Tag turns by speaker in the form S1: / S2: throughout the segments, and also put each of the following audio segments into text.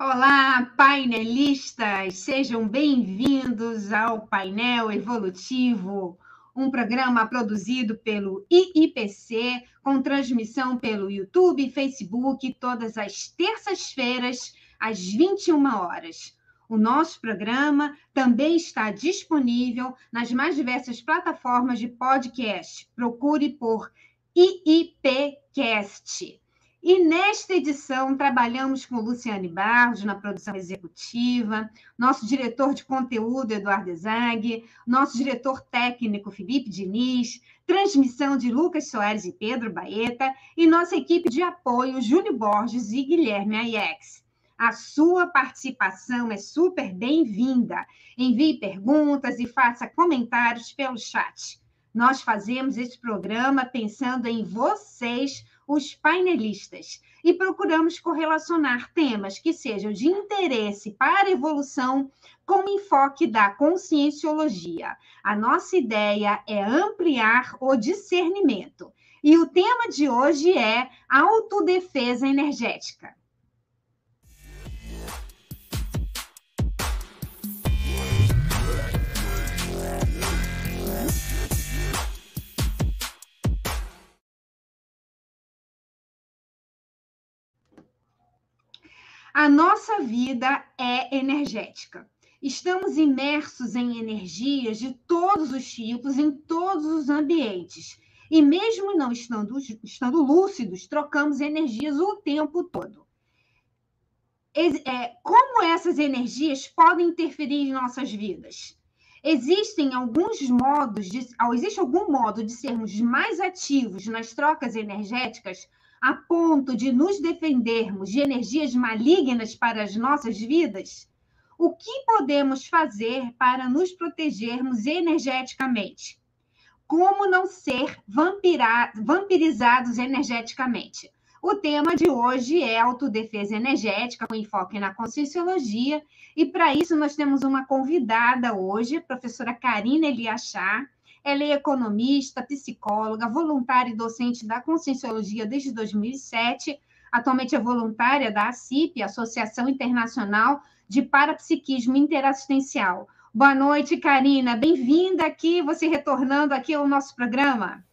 S1: Olá, painelistas! Sejam bem-vindos ao Painel Evolutivo, um programa produzido pelo IIPC, com transmissão pelo YouTube e Facebook todas as terças-feiras, às 21 horas. O nosso programa também está disponível nas mais diversas plataformas de podcast. Procure por IIPcast. E nesta edição trabalhamos com Luciane Barros na produção executiva, nosso diretor de conteúdo Eduardo Zag, nosso diretor técnico Felipe Diniz, transmissão de Lucas Soares e Pedro Baeta e nossa equipe de apoio Júlio Borges e Guilherme Aiex. A sua participação é super bem-vinda. Envie perguntas e faça comentários pelo chat. Nós fazemos esse programa pensando em vocês, os painelistas, e procuramos correlacionar temas que sejam de interesse para a evolução com enfoque da conscienciologia. A nossa ideia é ampliar o discernimento. E o tema de hoje é autodefesa energética. A nossa vida é energética. Estamos imersos em energias de todos os tipos, em todos os ambientes. E mesmo não estando, estando lúcidos, trocamos energias o tempo todo. É, como essas energias podem interferir em nossas vidas? Existem alguns modos, de, existe algum modo de sermos mais ativos nas trocas energéticas a ponto de nos defendermos de energias malignas para as nossas vidas? O que podemos fazer para nos protegermos energeticamente? Como não ser vampirizados energeticamente? O tema de hoje é autodefesa energética, com enfoque na conscienciologia, e para isso nós temos uma convidada hoje, a professora Karina Eliachar, ela é economista, psicóloga, voluntária e docente da Conscienciologia desde 2007. Atualmente é voluntária da ACIP, Associação Internacional de Parapsiquismo Interassistencial. Boa noite, Karina. Bem-vinda aqui, você retornando aqui ao nosso programa.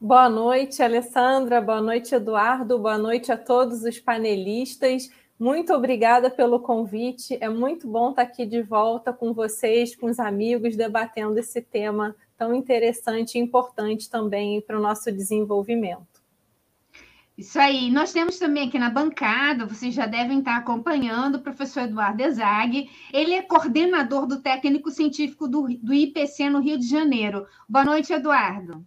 S2: Boa noite, Alessandra. Boa noite, Eduardo. Boa noite a todos os panelistas. Muito obrigada pelo convite. É muito bom estar aqui de volta com vocês, com os amigos, debatendo esse tema tão interessante e importante também para o nosso desenvolvimento.
S1: Isso aí. Nós temos também aqui na bancada, vocês já devem estar acompanhando, o professor Eduardo Ezag. Ele é coordenador do técnico científico do, do IPC no Rio de Janeiro. Boa noite, Eduardo.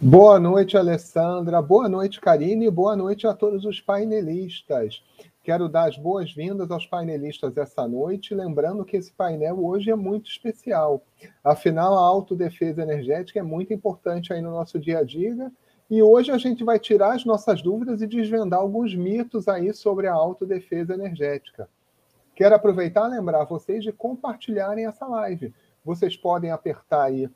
S3: Boa noite, Alessandra. Boa noite, Karine. Boa noite a todos os painelistas. Quero dar as boas-vindas aos painelistas essa noite, lembrando que esse painel hoje é muito especial. Afinal, a autodefesa energética é muito importante aí no nosso dia a dia, e hoje a gente vai tirar as nossas dúvidas e desvendar alguns mitos aí sobre a autodefesa energética. Quero aproveitar e lembrar vocês de compartilharem essa live. Vocês podem apertar aí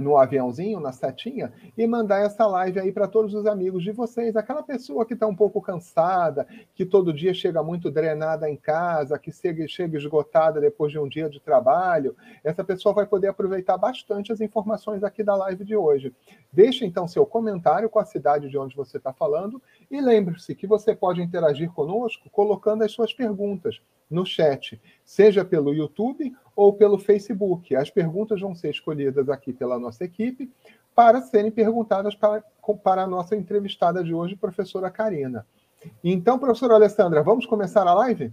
S3: no aviãozinho, na setinha, e mandar essa live aí para todos os amigos de vocês. Aquela pessoa que está um pouco cansada, que todo dia chega muito drenada em casa, que chega, chega esgotada depois de um dia de trabalho, essa pessoa vai poder aproveitar bastante as informações aqui da live de hoje. Deixe então seu comentário com a cidade de onde você está falando e lembre-se que você pode interagir conosco colocando as suas perguntas no chat, seja pelo YouTube ou pelo Facebook. As perguntas vão ser escolhidas aqui pela nossa equipe para serem perguntadas para, para a nossa entrevistada de hoje, professora Karina. Então, professora Alessandra, vamos começar a live?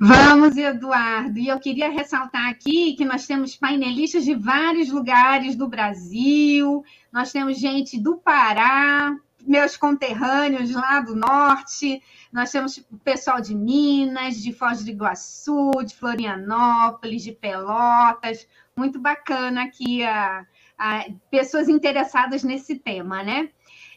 S1: Vamos, Eduardo. E eu queria ressaltar aqui que nós temos painelistas de vários lugares do Brasil, nós temos gente do Pará, meus conterrâneos lá do norte, nós temos o pessoal de Minas, de Foz do Iguaçu, de Florianópolis, de Pelotas, muito bacana aqui a, a pessoas interessadas nesse tema, né?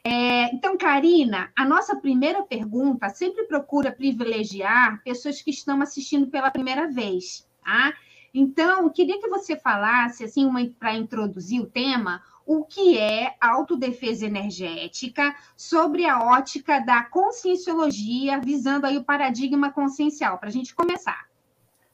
S1: É, então, Karina, a nossa primeira pergunta sempre procura privilegiar pessoas que estão assistindo pela primeira vez, tá? Então, queria que você falasse, assim, para introduzir o tema, o que é autodefesa energética sobre a ótica da conscienciologia, visando aí o paradigma consciencial, para a gente começar.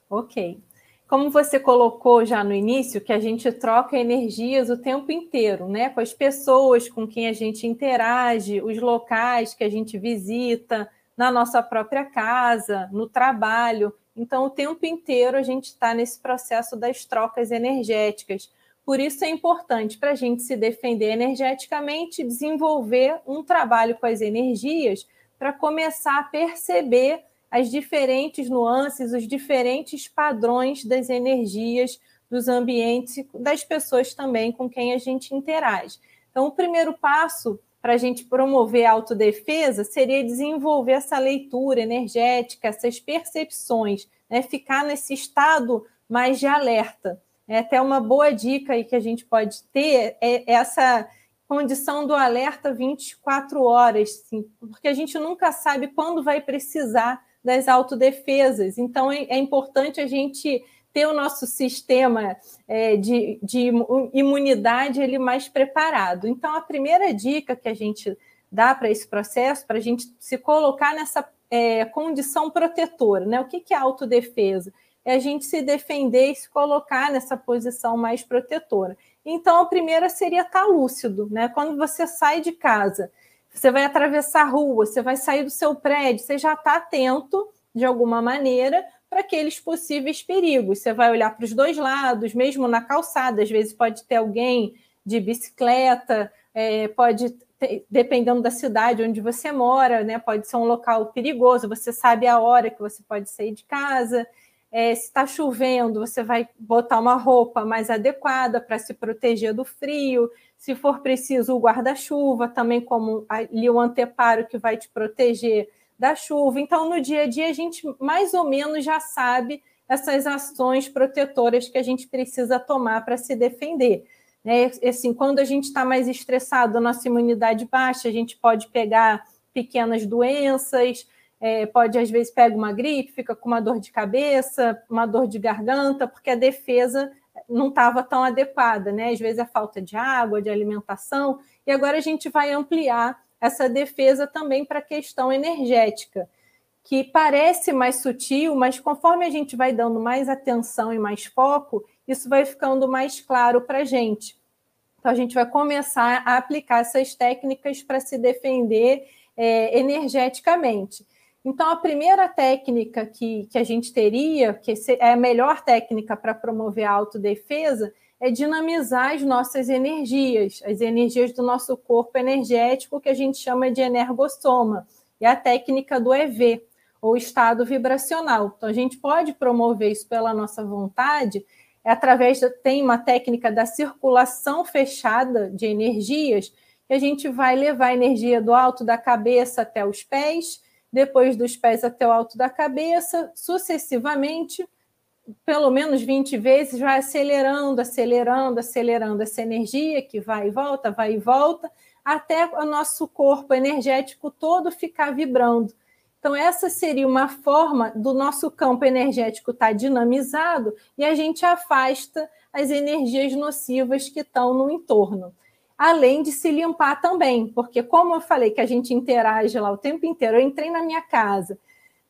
S2: Ok. Como você colocou já no início, que a gente troca energias o tempo inteiro, né? Com as pessoas com quem a gente interage, os locais que a gente visita, na nossa própria casa, no trabalho. Então, o tempo inteiro a gente está nesse processo das trocas energéticas. Por isso é importante para a gente se defender energeticamente, desenvolver um trabalho com as energias para começar a perceber as diferentes nuances, os diferentes padrões das energias dos ambientes, das pessoas também com quem a gente interage. Então, o primeiro passo para a gente promover a autodefesa seria desenvolver essa leitura energética, essas percepções, né? ficar nesse estado mais de alerta. É até uma boa dica aí que a gente pode ter é essa condição do alerta 24 horas, sim, porque a gente nunca sabe quando vai precisar das autodefesas. Então, é, é importante a gente ter o nosso sistema é, de, de imunidade ele mais preparado. Então, a primeira dica que a gente dá para esse processo, para a gente se colocar nessa é, condição protetora, né? O que, que é autodefesa? É a gente se defender e se colocar nessa posição mais protetora. Então, a primeira seria estar tá lúcido, né? Quando você sai de casa você vai atravessar a rua, você vai sair do seu prédio, você já está atento, de alguma maneira, para aqueles possíveis perigos. Você vai olhar para os dois lados, mesmo na calçada, às vezes pode ter alguém de bicicleta, é, pode ter, dependendo da cidade onde você mora, né? Pode ser um local perigoso, você sabe a hora que você pode sair de casa. É, se está chovendo, você vai botar uma roupa mais adequada para se proteger do frio. Se for preciso, o guarda-chuva, também como ali o anteparo que vai te proteger da chuva. Então, no dia a dia, a gente mais ou menos já sabe essas ações protetoras que a gente precisa tomar para se defender. Né? Assim, quando a gente está mais estressado, a nossa imunidade baixa, a gente pode pegar pequenas doenças, é, pode às vezes pega uma gripe, fica com uma dor de cabeça, uma dor de garganta, porque a defesa não estava tão adequada, né? Às vezes é falta de água, de alimentação, e agora a gente vai ampliar essa defesa também para a questão energética, que parece mais sutil, mas conforme a gente vai dando mais atenção e mais foco, isso vai ficando mais claro para a gente. Então, a gente vai começar a aplicar essas técnicas para se defender é, energeticamente. Então, a primeira técnica que, que a gente teria, que é a melhor técnica para promover a autodefesa, é dinamizar as nossas energias, as energias do nosso corpo energético, que a gente chama de energossoma, e a técnica do EV, ou estado vibracional. Então, a gente pode promover isso pela nossa vontade, é através, de, tem uma técnica da circulação fechada de energias, que a gente vai levar a energia do alto da cabeça até os pés, depois dos pés até o alto da cabeça, sucessivamente, pelo menos 20 vezes, vai acelerando, acelerando, acelerando essa energia que vai e volta, vai e volta, até o nosso corpo energético todo ficar vibrando. Então, essa seria uma forma do nosso campo energético estar dinamizado e a gente afasta as energias nocivas que estão no entorno além de se limpar também, porque como eu falei que a gente interage lá o tempo inteiro, eu entrei na minha casa,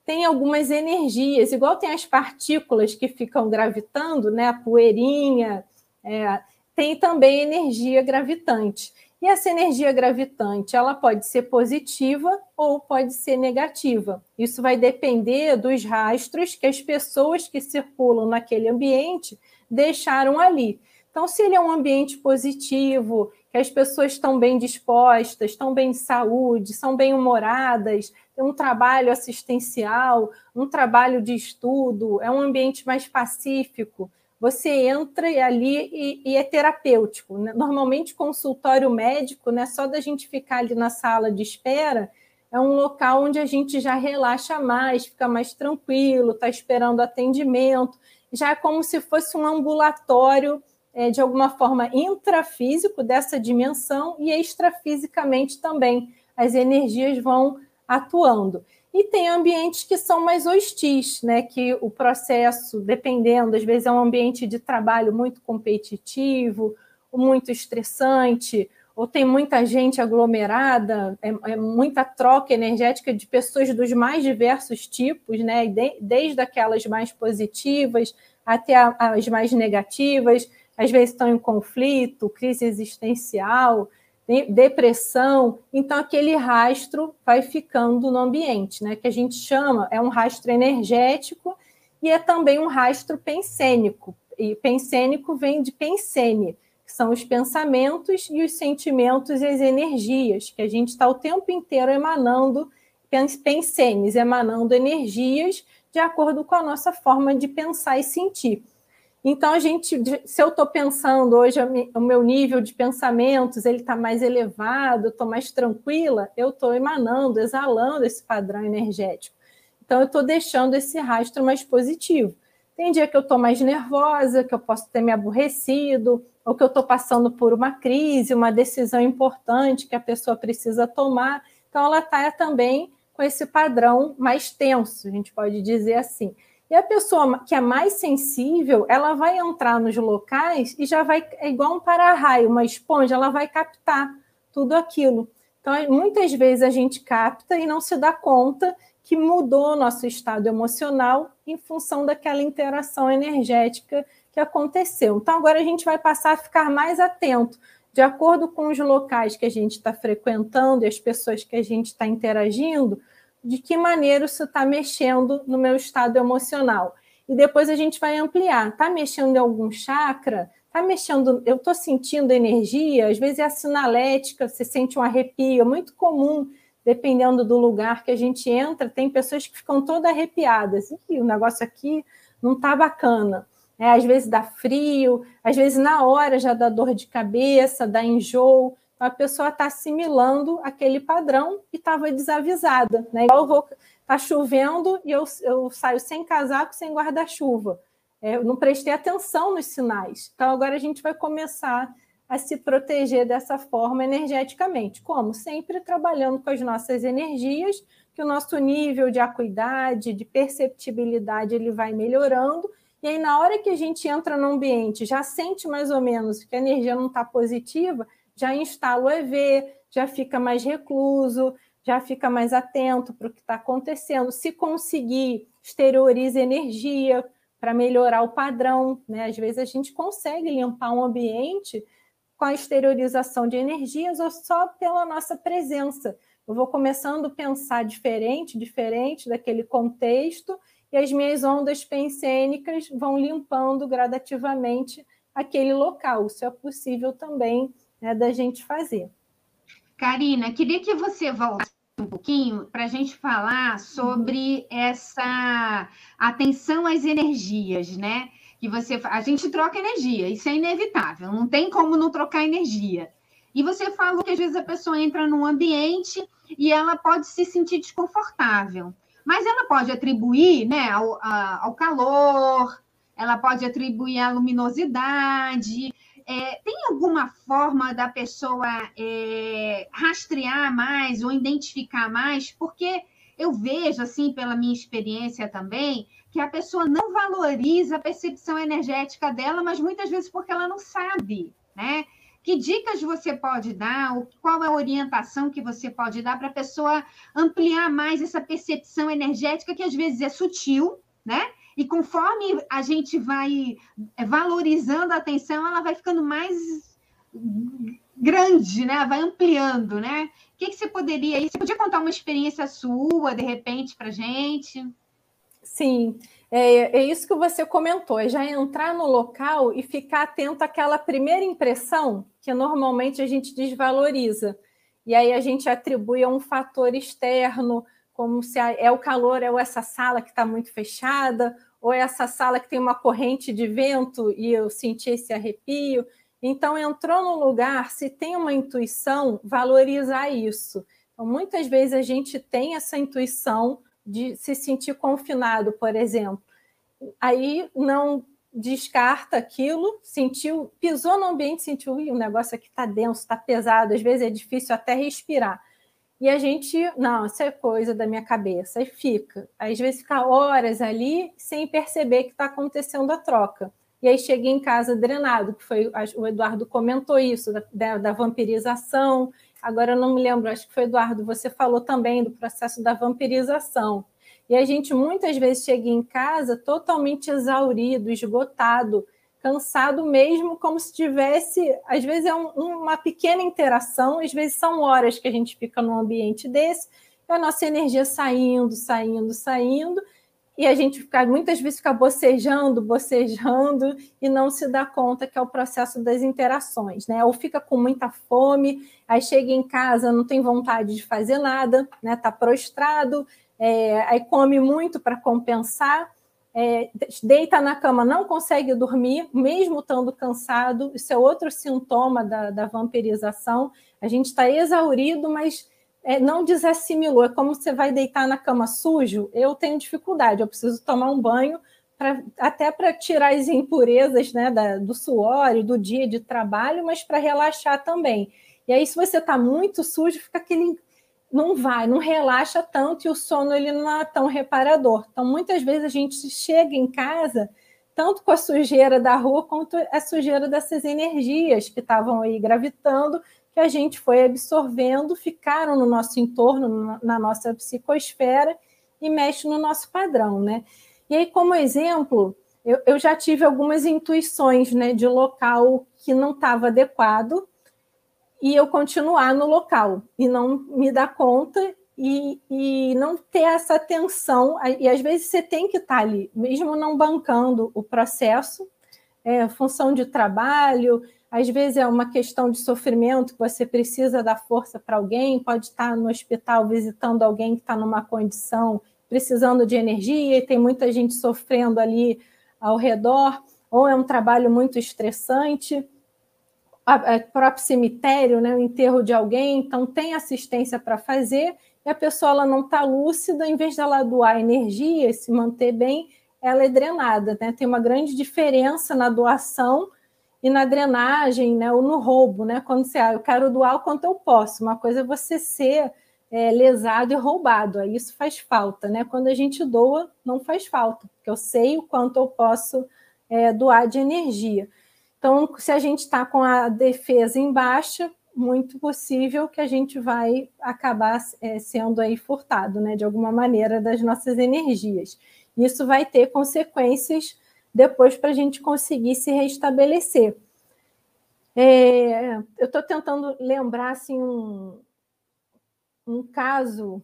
S2: tem algumas energias, igual tem as partículas que ficam gravitando, né, a poeirinha, é, tem também energia gravitante. E essa energia gravitante, ela pode ser positiva ou pode ser negativa. Isso vai depender dos rastros que as pessoas que circulam naquele ambiente deixaram ali. Então, se ele é um ambiente positivo, que as pessoas estão bem dispostas, estão bem de saúde, são bem humoradas, tem um trabalho assistencial, um trabalho de estudo, é um ambiente mais pacífico. Você entra ali e, e é terapêutico. Né? Normalmente, consultório médico, né, só da gente ficar ali na sala de espera, é um local onde a gente já relaxa mais, fica mais tranquilo, está esperando atendimento. Já é como se fosse um ambulatório é, de alguma forma intrafísico dessa dimensão e extrafisicamente também as energias vão atuando. E tem ambientes que são mais hostis, né? Que o processo, dependendo, às vezes é um ambiente de trabalho muito competitivo, muito estressante, ou tem muita gente aglomerada, é, é, muita troca energética de pessoas dos mais diversos tipos, né? De, desde aquelas mais positivas até a, as mais negativas, às vezes estão em conflito, crise existencial, depressão. Então, aquele rastro vai ficando no ambiente, né? Que a gente chama, é um rastro energético e é também um rastro pensênico. E pensênico vem de pensene, que são os pensamentos e os sentimentos e as energias, que a gente está o tempo inteiro emanando pensenes, emanando energias de acordo com a nossa forma de pensar e sentir. Então, a gente, se eu estou pensando hoje, o meu nível de pensamentos ele está mais elevado, estou mais tranquila, eu estou emanando, exalando esse padrão energético. Então, eu estou deixando esse rastro mais positivo. Tem dia que eu estou mais nervosa, que eu posso ter me aborrecido, ou que eu estou passando por uma crise, uma decisão importante que a pessoa precisa tomar. Então, ela está também com esse padrão mais tenso, a gente pode dizer assim. E a pessoa que é mais sensível, ela vai entrar nos locais e já vai, é igual um para-raio, uma esponja, ela vai captar tudo aquilo. Então, muitas vezes a gente capta e não se dá conta que mudou o nosso estado emocional em função daquela interação energética que aconteceu. Então, agora a gente vai passar a ficar mais atento, de acordo com os locais que a gente está frequentando e as pessoas que a gente está interagindo, de que maneira isso está mexendo no meu estado emocional. E depois a gente vai ampliar. Está mexendo em algum chakra? Está mexendo, eu estou sentindo energia, às vezes é a sinalética, você sente um arrepio, é muito comum, dependendo do lugar que a gente entra, tem pessoas que ficam todas arrepiadas. E o negócio aqui não está bacana. É, às vezes dá frio, às vezes na hora já dá dor de cabeça, dá enjoo. A pessoa está assimilando aquele padrão e estava desavisada. Né? Igual eu vou, tá chovendo e eu, eu saio sem casaco, sem guarda-chuva. É, eu não prestei atenção nos sinais. Então, agora a gente vai começar a se proteger dessa forma energeticamente. Como? Sempre trabalhando com as nossas energias, que o nosso nível de acuidade, de perceptibilidade, ele vai melhorando e aí, na hora que a gente entra no ambiente, já sente mais ou menos que a energia não está positiva, já instala o EV, já fica mais recluso, já fica mais atento para o que está acontecendo. Se conseguir, exterioriza energia para melhorar o padrão. Né? Às vezes a gente consegue limpar um ambiente com a exteriorização de energias ou só pela nossa presença. Eu vou começando a pensar diferente, diferente daquele contexto, e as minhas ondas pensênicas vão limpando gradativamente aquele local. Isso é possível também né, da gente fazer.
S1: Karina, queria que você voltasse um pouquinho para a gente falar sobre essa atenção às energias, né? Que você, a gente troca energia, isso é inevitável, não tem como não trocar energia. E você falou que às vezes a pessoa entra num ambiente e ela pode se sentir desconfortável mas ela pode atribuir né, ao, ao calor, ela pode atribuir à luminosidade. É, tem alguma forma da pessoa é, rastrear mais ou identificar mais? Porque eu vejo, assim, pela minha experiência também, que a pessoa não valoriza a percepção energética dela, mas muitas vezes porque ela não sabe, né? Que dicas você pode dar? Qual é a orientação que você pode dar para a pessoa ampliar mais essa percepção energética que às vezes é sutil, né? E conforme a gente vai é, valorizando a atenção, ela vai ficando mais grande, né? Vai ampliando, né? O que, que você poderia. Você podia contar uma experiência sua, de repente, para gente?
S2: Sim. É, é, isso que você comentou, é já entrar no local e ficar atento àquela primeira impressão que normalmente a gente desvaloriza. E aí a gente atribui a um fator externo, como se é o calor, é essa sala que está muito fechada, ou é essa sala que tem uma corrente de vento e eu senti esse arrepio. Então, entrou no lugar, se tem uma intuição, valorizar isso. Então, muitas vezes a gente tem essa intuição de se sentir confinado, por exemplo. Aí não descarta aquilo, sentiu, pisou no ambiente, sentiu, o negócio aqui está denso, está pesado, às vezes é difícil até respirar. E a gente, não, isso é coisa da minha cabeça, e fica. Às vezes fica horas ali sem perceber que está acontecendo a troca. e aí cheguei em casa drenado, que foi o Eduardo comentou isso, da, da vampirização. Agora eu não me lembro, acho que foi Eduardo, você falou também do processo da vampirização. E a gente muitas vezes chega em casa totalmente exaurido, esgotado, cansado mesmo, como se tivesse. Às vezes é um, uma pequena interação, às vezes são horas que a gente fica num ambiente desse, a nossa energia saindo, saindo, saindo, e a gente fica, muitas vezes fica bocejando, bocejando e não se dá conta que é o processo das interações, né? Ou fica com muita fome, aí chega em casa, não tem vontade de fazer nada, né? Tá prostrado, é, aí come muito para compensar, é, deita na cama, não consegue dormir, mesmo estando cansado. Isso é outro sintoma da, da vampirização. A gente está exaurido, mas é, não desassimilou. É como você vai deitar na cama sujo. Eu tenho dificuldade, eu preciso tomar um banho pra, até para tirar as impurezas né, da, do suor e do dia de trabalho, mas para relaxar também. E aí, se você está muito sujo, fica aquele não vai, não relaxa tanto e o sono ele não é tão reparador. Então, muitas vezes a gente chega em casa tanto com a sujeira da rua quanto a sujeira dessas energias que estavam aí gravitando, que a gente foi absorvendo, ficaram no nosso entorno, na nossa psicosfera e mexe no nosso padrão, né? E aí, como exemplo, eu, eu já tive algumas intuições né, de local que não estava adequado e eu continuar no local e não me dar conta e, e não ter essa atenção. E às vezes você tem que estar ali, mesmo não bancando o processo, é, função de trabalho, às vezes é uma questão de sofrimento que você precisa dar força para alguém, pode estar no hospital visitando alguém que está numa condição precisando de energia e tem muita gente sofrendo ali ao redor, ou é um trabalho muito estressante a, próprio cemitério, né, o enterro de alguém, então tem assistência para fazer, e a pessoa ela não está lúcida, em vez dela doar energia e se manter bem, ela é drenada. Né? Tem uma grande diferença na doação e na drenagem, né, ou no roubo, né? Quando você, ah, eu quero doar o quanto eu posso. Uma coisa é você ser é, lesado e roubado, aí isso faz falta, né? Quando a gente doa, não faz falta, porque eu sei o quanto eu posso é, doar de energia. Então, se a gente está com a defesa em baixa, muito possível que a gente vai acabar é, sendo aí furtado, né, de alguma maneira, das nossas energias. Isso vai ter consequências depois para a gente conseguir se restabelecer. É, eu estou tentando lembrar assim, um, um caso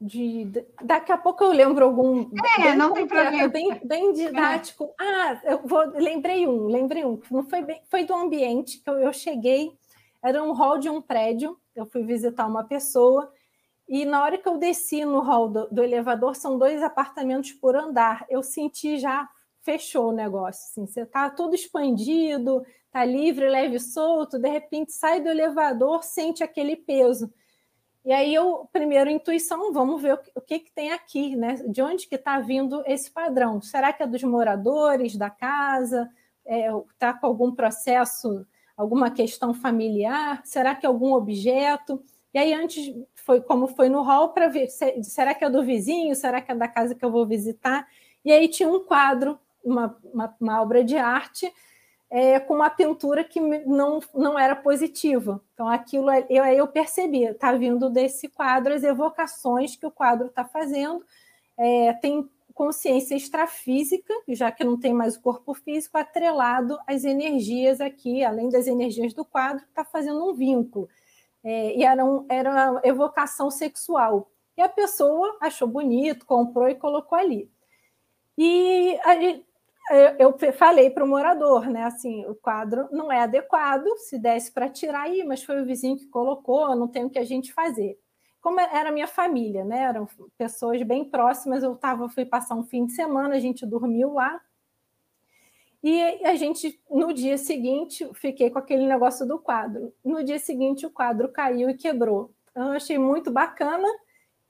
S2: de, daqui a pouco eu lembro algum.
S1: É, não tem problema.
S2: Bem, bem didático. É. Ah, eu vou, lembrei um, lembrei um. Não foi bem, foi do ambiente que eu, eu cheguei. Era um hall de um prédio. Eu fui visitar uma pessoa e na hora que eu desci no hall do, do elevador, são dois apartamentos por andar. Eu senti já fechou o negócio. Assim, você está tudo expandido, está livre, leve e solto. De repente sai do elevador, sente aquele peso. E aí eu, primeiro, intuição, vamos ver o que, que tem aqui, né? De onde que está vindo esse padrão? Será que é dos moradores da casa? Está é, tá com algum processo, alguma questão familiar? Será que é algum objeto? E aí, antes, foi como foi no hall para ver, será que é do vizinho? Será que é da casa que eu vou visitar? E aí tinha um quadro, uma, uma, uma obra de arte é, com uma pintura que não, não era positiva. Então, aquilo eu, eu percebi, está vindo desse quadro as evocações que o quadro está fazendo. É, tem consciência extrafísica, já que não tem mais o corpo físico, atrelado às energias aqui, além das energias do quadro, está fazendo um vínculo. É, e era, um, era uma evocação sexual. E a pessoa achou bonito, comprou e colocou ali. E a, eu falei para o morador, né? Assim, o quadro não é adequado, se desse para tirar aí, mas foi o vizinho que colocou, não tem o que a gente fazer. Como era minha família, né? Eram pessoas bem próximas, eu tava, fui passar um fim de semana, a gente dormiu lá. E a gente, no dia seguinte, fiquei com aquele negócio do quadro. No dia seguinte, o quadro caiu e quebrou. Então, eu achei muito bacana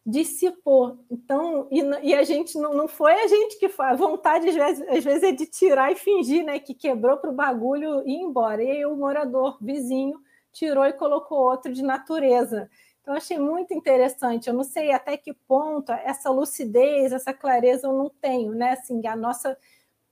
S2: dissipou. Então, e, e, a gente não, não foi a gente que foi, a vontade às vezes, às vezes é de tirar e fingir, né, que quebrou para o bagulho e ir embora. E aí o morador vizinho tirou e colocou outro de natureza. Então, achei muito interessante. Eu não sei até que ponto essa lucidez, essa clareza eu não tenho, né? Assim, a nossa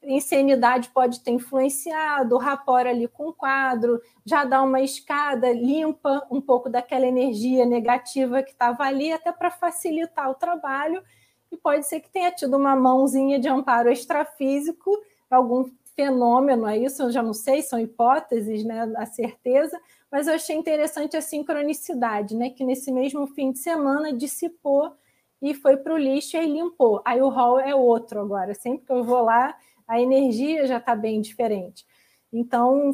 S2: insanidade pode ter influenciado, o rapor ali com o quadro, já dá uma escada, limpa um pouco daquela energia negativa que estava ali, até para facilitar o trabalho, e pode ser que tenha tido uma mãozinha de amparo extrafísico, algum fenômeno, é isso? Eu já não sei, são hipóteses, né, a certeza, mas eu achei interessante a sincronicidade, né, que nesse mesmo fim de semana dissipou e foi para o lixo e limpou. Aí o hall é outro agora, sempre que eu vou lá, a energia já está bem diferente. Então,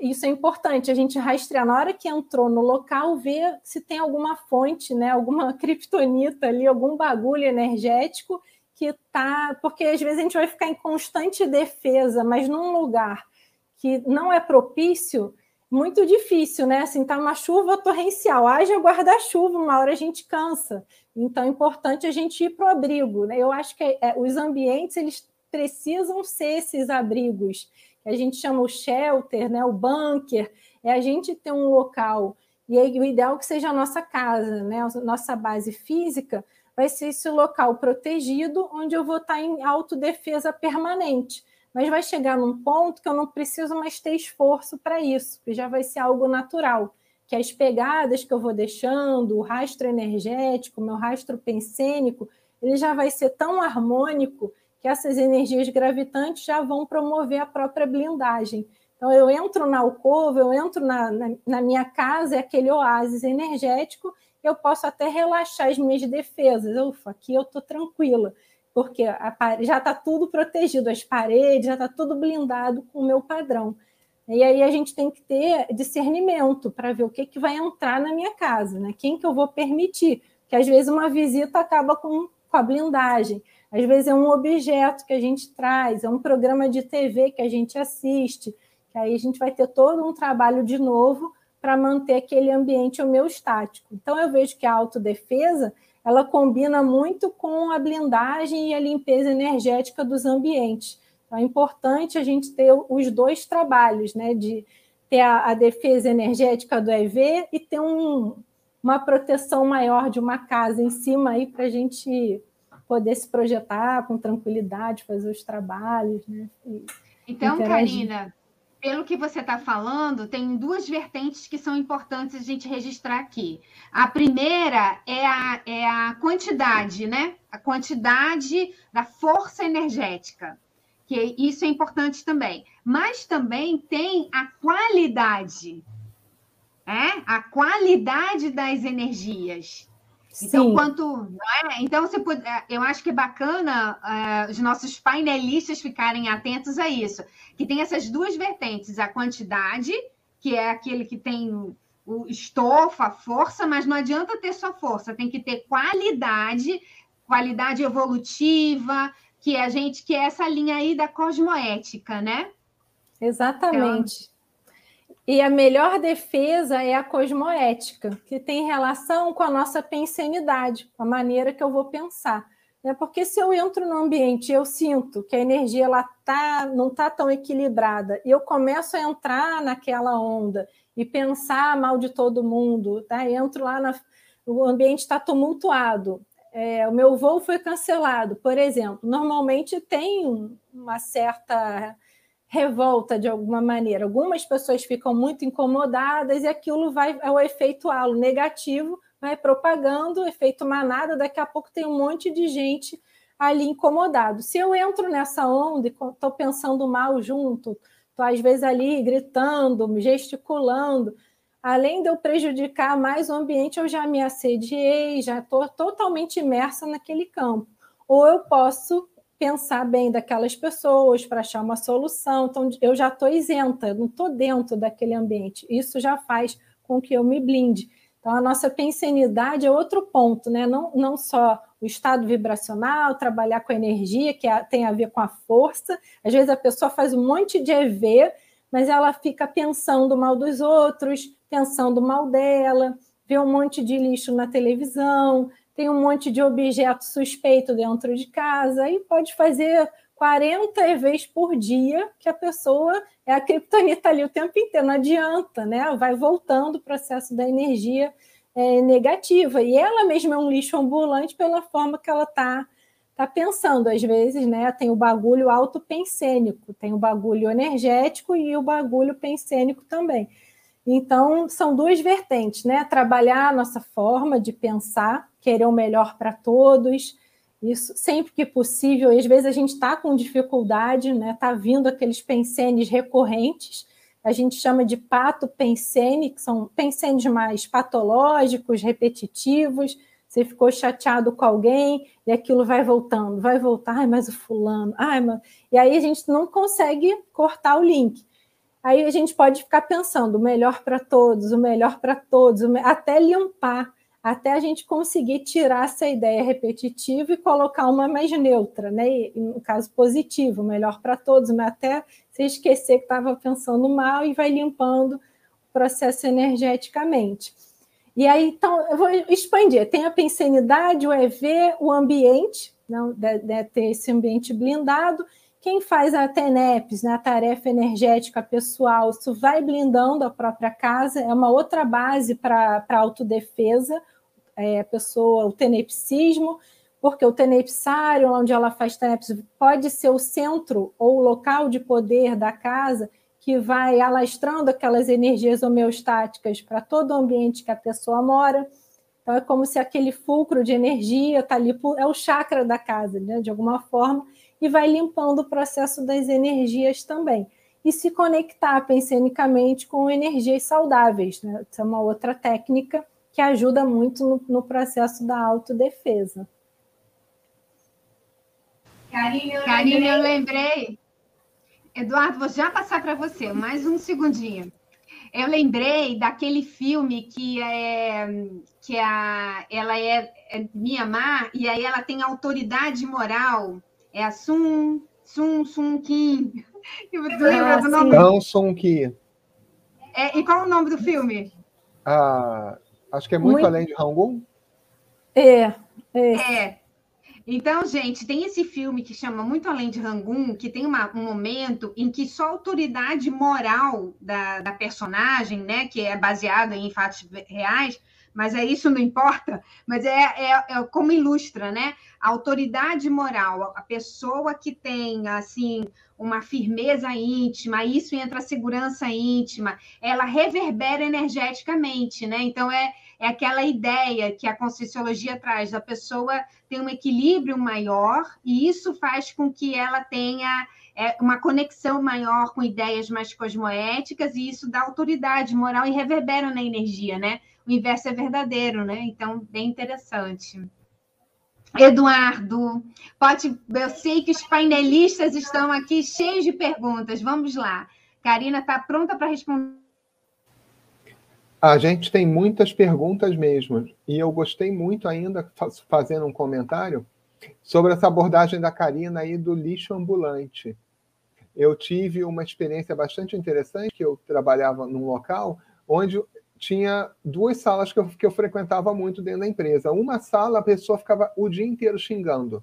S2: isso é importante, a gente rastrear na hora que entrou no local, ver se tem alguma fonte, né, alguma criptonita ali, algum bagulho energético que tá, porque às vezes a gente vai ficar em constante defesa, mas num lugar que não é propício, muito difícil, né? Assim, tá uma chuva torrencial, haja guarda-chuva, uma hora a gente cansa. Então é importante a gente ir para o abrigo, né? Eu acho que é, os ambientes eles precisam ser esses abrigos, que a gente chama o shelter, né, o bunker, é a gente ter um local, e aí, o ideal é que seja a nossa casa, né, a nossa base física, vai ser esse local protegido, onde eu vou estar em autodefesa permanente. Mas vai chegar num ponto que eu não preciso mais ter esforço para isso, que já vai ser algo natural. Que as pegadas que eu vou deixando, o rastro energético, meu rastro pensênico, ele já vai ser tão harmônico que essas energias gravitantes já vão promover a própria blindagem. Então, eu entro na alcova, eu entro na, na, na minha casa, é aquele oásis energético, eu posso até relaxar as minhas defesas. Ufa, aqui eu estou tranquila, porque a, já está tudo protegido, as paredes, já está tudo blindado com o meu padrão. E aí a gente tem que ter discernimento para ver o que, que vai entrar na minha casa, né? Quem que eu vou permitir? Porque às vezes uma visita acaba com, com a blindagem. Às vezes é um objeto que a gente traz, é um programa de TV que a gente assiste, que aí a gente vai ter todo um trabalho de novo para manter aquele ambiente homeostático. Então eu vejo que a autodefesa ela combina muito com a blindagem e a limpeza energética dos ambientes. Então é importante a gente ter os dois trabalhos, né? De ter a, a defesa energética do EV e ter um, uma proteção maior de uma casa em cima aí para a gente poder se projetar com tranquilidade, fazer os trabalhos, né?
S1: então, interagir. Karina, pelo que você está falando, tem duas vertentes que são importantes a gente registrar aqui. A primeira é a, é a quantidade, né? A quantidade da força energética, que isso é importante também. Mas também tem a qualidade, é? A qualidade das energias. Então, Sim. quanto. É? Então, você pode, é, eu acho que é bacana uh, os nossos painelistas ficarem atentos a isso, que tem essas duas vertentes, a quantidade, que é aquele que tem o estofa, a força, mas não adianta ter só força, tem que ter qualidade, qualidade evolutiva, que a gente, que é essa linha aí da cosmoética, né?
S2: Exatamente. Então, e a melhor defesa é a cosmoética, que tem relação com a nossa pensenidade, a maneira que eu vou pensar. Né? Porque se eu entro no ambiente eu sinto que a energia ela tá, não está tão equilibrada, e eu começo a entrar naquela onda e pensar mal de todo mundo, tá? entro lá, na, o ambiente está tumultuado, é, o meu voo foi cancelado, por exemplo. Normalmente tem uma certa revolta de alguma maneira. Algumas pessoas ficam muito incomodadas e aquilo vai é o efeito halo negativo, vai propagando, efeito manada, daqui a pouco tem um monte de gente ali incomodado. Se eu entro nessa onda e estou pensando mal junto, estou às vezes ali gritando, gesticulando, além de eu prejudicar mais o ambiente, eu já me assediei, já estou totalmente imersa naquele campo. Ou eu posso pensar bem daquelas pessoas para achar uma solução. Então, eu já estou isenta, não estou dentro daquele ambiente. Isso já faz com que eu me blinde. Então, a nossa pensenidade é outro ponto, né? Não, não só o estado vibracional, trabalhar com a energia, que tem a ver com a força. Às vezes a pessoa faz um monte de EV, mas ela fica pensando mal dos outros, pensando mal dela, vê um monte de lixo na televisão, tem um monte de objeto suspeito dentro de casa e pode fazer 40 EVs por dia que a pessoa é a criptonita ali o tempo inteiro, não adianta, né? Vai voltando o processo da energia é, negativa. E ela mesma é um lixo ambulante pela forma que ela está está pensando, às vezes, né? Tem o bagulho autopensênico, tem o bagulho energético e o bagulho pensênico também. Então, são duas vertentes, né? Trabalhar a nossa forma de pensar, querer o melhor para todos, isso sempre que possível, e às vezes a gente está com dificuldade, né? Está vindo aqueles pensenes recorrentes, a gente chama de pato pensene, que são pensenes mais patológicos, repetitivos, você ficou chateado com alguém e aquilo vai voltando, vai voltar, ai, mas o fulano, ai, mas... e aí a gente não consegue cortar o link. Aí a gente pode ficar pensando o melhor para todos, o melhor para todos, até limpar, até a gente conseguir tirar essa ideia repetitiva e colocar uma mais neutra, né? E, no caso positivo, melhor para todos, mas até você esquecer que estava pensando mal e vai limpando o processo energeticamente. E aí, então, eu vou expandir. Tem a pensenidade, o EV, o ambiente, não, deve, deve ter esse ambiente blindado. Quem faz a TENEPS, né, a tarefa energética pessoal, isso vai blindando a própria casa, é uma outra base para autodefesa, é, pessoa, o tenepsismo, porque o tenepsário, onde ela faz tenepes, pode ser o centro ou o local de poder da casa que vai alastrando aquelas energias homeostáticas para todo o ambiente que a pessoa mora. Então, é como se aquele fulcro de energia está ali, é o chakra da casa, né, de alguma forma, e vai limpando o processo das energias também. E se conectar pensenicamente com energias saudáveis. Né? Essa é uma outra técnica que ajuda muito no, no processo da autodefesa.
S1: Karine, eu, Karine, eu lembrei Eduardo, vou já passar para você, mais um segundinho. Eu lembrei daquele filme que é que a, ela é, é Mianmar e aí ela tem autoridade moral. É a Sun Sun Sun Kim.
S3: lembra ah, do nome? Não, Sun Kim.
S1: É, e qual é o nome do filme?
S3: Ah, acho que é muito, muito... além de Rangoon.
S2: É,
S1: é. É. Então, gente, tem esse filme que chama Muito Além de Rangoon, que tem uma, um momento em que só a autoridade moral da, da personagem, né, que é baseada em fatos reais, mas é isso não importa, mas é, é, é, como ilustra, né? A autoridade moral, a pessoa que tem assim uma firmeza íntima, isso entra a segurança íntima, ela reverbera energeticamente, né? Então é é aquela ideia que a Conscienciologia traz, da pessoa ter um equilíbrio maior, e isso faz com que ela tenha é, uma conexão maior com ideias mais cosmoéticas, e isso dá autoridade moral e reverbera na energia, né? O inverso é verdadeiro, né? Então, bem interessante. Eduardo, pode, eu sei que os painelistas estão aqui cheios de perguntas. Vamos lá. Karina está pronta para responder.
S3: A gente tem muitas perguntas mesmo, e eu gostei muito ainda, fazendo um comentário, sobre essa abordagem da Karina aí do lixo ambulante. Eu tive uma experiência bastante interessante, que eu trabalhava num local onde tinha duas salas que eu, que eu frequentava muito dentro da empresa. Uma sala, a pessoa ficava o dia inteiro xingando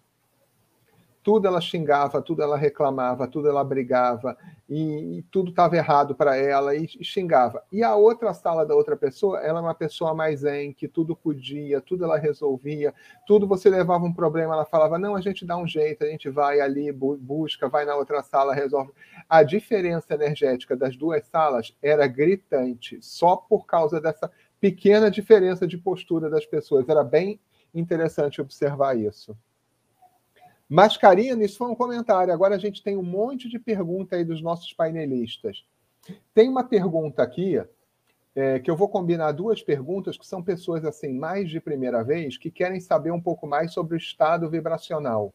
S3: tudo ela xingava, tudo ela reclamava, tudo ela brigava, e, e tudo estava errado para ela, e, e, xingava. E a outra sala da outra pessoa, ela é uma pessoa mais zen, que tudo podia, tudo ela resolvia, tudo você levava um problema, ela falava, não, a gente dá um jeito, a gente vai ali, bu busca, vai na outra sala, resolve. A diferença energética das duas salas era gritante, só por causa dessa pequena diferença de postura das pessoas. Era bem interessante observar isso. Mas, Karina, isso foi um comentário. Agora a gente tem um monte de pergunta aí dos nossos painelistas. Tem uma pergunta aqui, é, que eu vou combinar duas perguntas, que são pessoas assim, mais de primeira vez, que querem saber um pouco mais sobre o estado vibracional.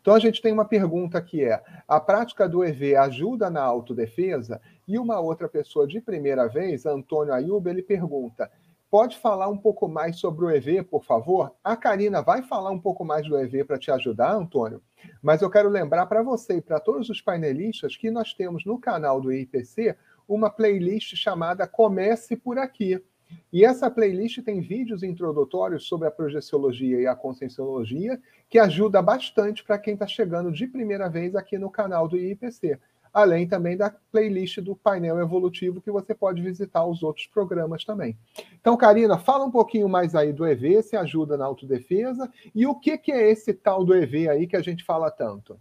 S3: Então a gente tem uma pergunta que é: a prática do EV ajuda na autodefesa? E uma outra pessoa de primeira vez, Antônio Ayuba, ele pergunta: Pode falar um pouco mais sobre o EV, por favor? A Karina vai falar um pouco mais do EV para te ajudar, Antônio, mas eu quero lembrar para você e para todos os painelistas que nós temos no canal do IPC uma playlist chamada Comece por Aqui. E essa playlist tem vídeos introdutórios sobre a projeciologia e a conscienciologia, que ajuda bastante para quem está chegando de primeira vez aqui no canal do IPC. Além também da playlist do painel evolutivo, que você pode visitar os outros programas também. Então, Karina, fala um pouquinho mais aí do EV, se ajuda na autodefesa, e o que, que é esse tal do EV aí que a gente fala tanto?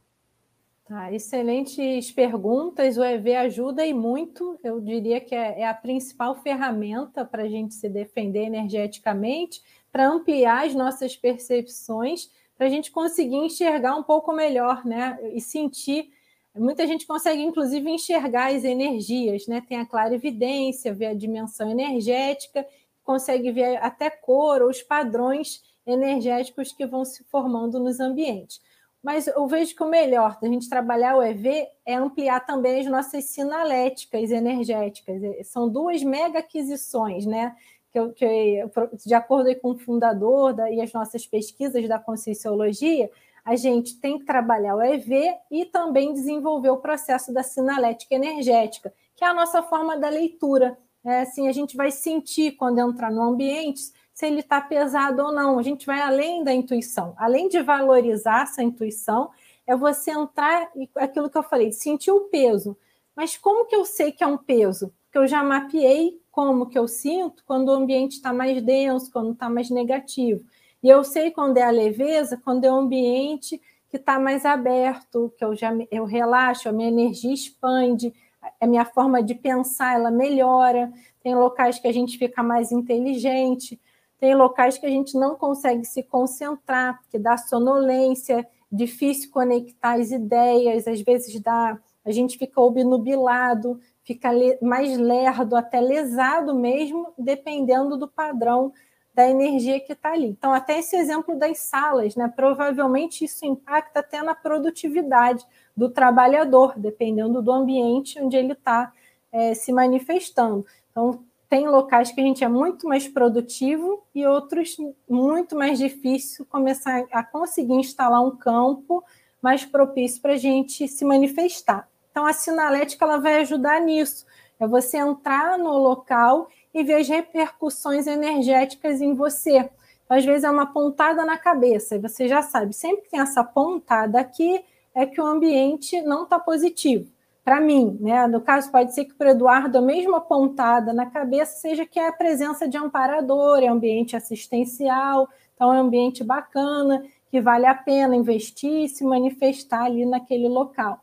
S2: Tá, excelentes perguntas. O EV ajuda e muito. Eu diria que é, é a principal ferramenta para a gente se defender energeticamente, para ampliar as nossas percepções, para a gente conseguir enxergar um pouco melhor, né? E sentir Muita gente consegue, inclusive, enxergar as energias, né? Tem a clara evidência, ver a dimensão energética, consegue ver até cor ou os padrões energéticos que vão se formando nos ambientes. Mas eu vejo que o melhor da gente trabalhar o EV é ampliar também as nossas sinaléticas energéticas. São duas mega aquisições, né? Que, eu, que de acordo com o fundador da, e as nossas pesquisas da Conscienciologia, a gente tem que trabalhar o EV e também desenvolver o processo da sinalética energética, que é a nossa forma da leitura. É, assim, a gente vai sentir quando entrar no ambiente se ele está pesado ou não. A gente vai além da intuição. Além de valorizar essa intuição, é você entrar aquilo que eu falei, sentir o peso. Mas como que eu sei que é um peso? Porque eu já mapeei como que eu sinto quando o ambiente está mais denso, quando está mais negativo. E eu sei quando é a leveza, quando é o um ambiente que está mais aberto, que eu já eu relaxo, a minha energia expande, a minha forma de pensar ela melhora. Tem locais que a gente fica mais inteligente, tem locais que a gente não consegue se concentrar, que dá sonolência, difícil conectar as ideias, às vezes dá, a gente fica obnubilado, fica mais lerdo, até lesado mesmo, dependendo do padrão da energia que está ali. Então, até esse exemplo das salas, né? Provavelmente isso impacta até na produtividade do trabalhador, dependendo do ambiente onde ele está é, se manifestando. Então, tem locais que a gente é muito mais produtivo e outros muito mais difícil começar a conseguir instalar um campo mais propício para a gente se manifestar. Então, a sinalética ela vai ajudar nisso. É você entrar no local e ver as repercussões energéticas em você. Às vezes é uma pontada na cabeça, e você já sabe, sempre que tem essa pontada aqui, é que o ambiente não está positivo. Para mim, né? No caso, pode ser que para o Eduardo, a mesma pontada na cabeça seja que é a presença de amparador, é ambiente assistencial, então é um ambiente bacana, que vale a pena investir e se manifestar ali naquele local.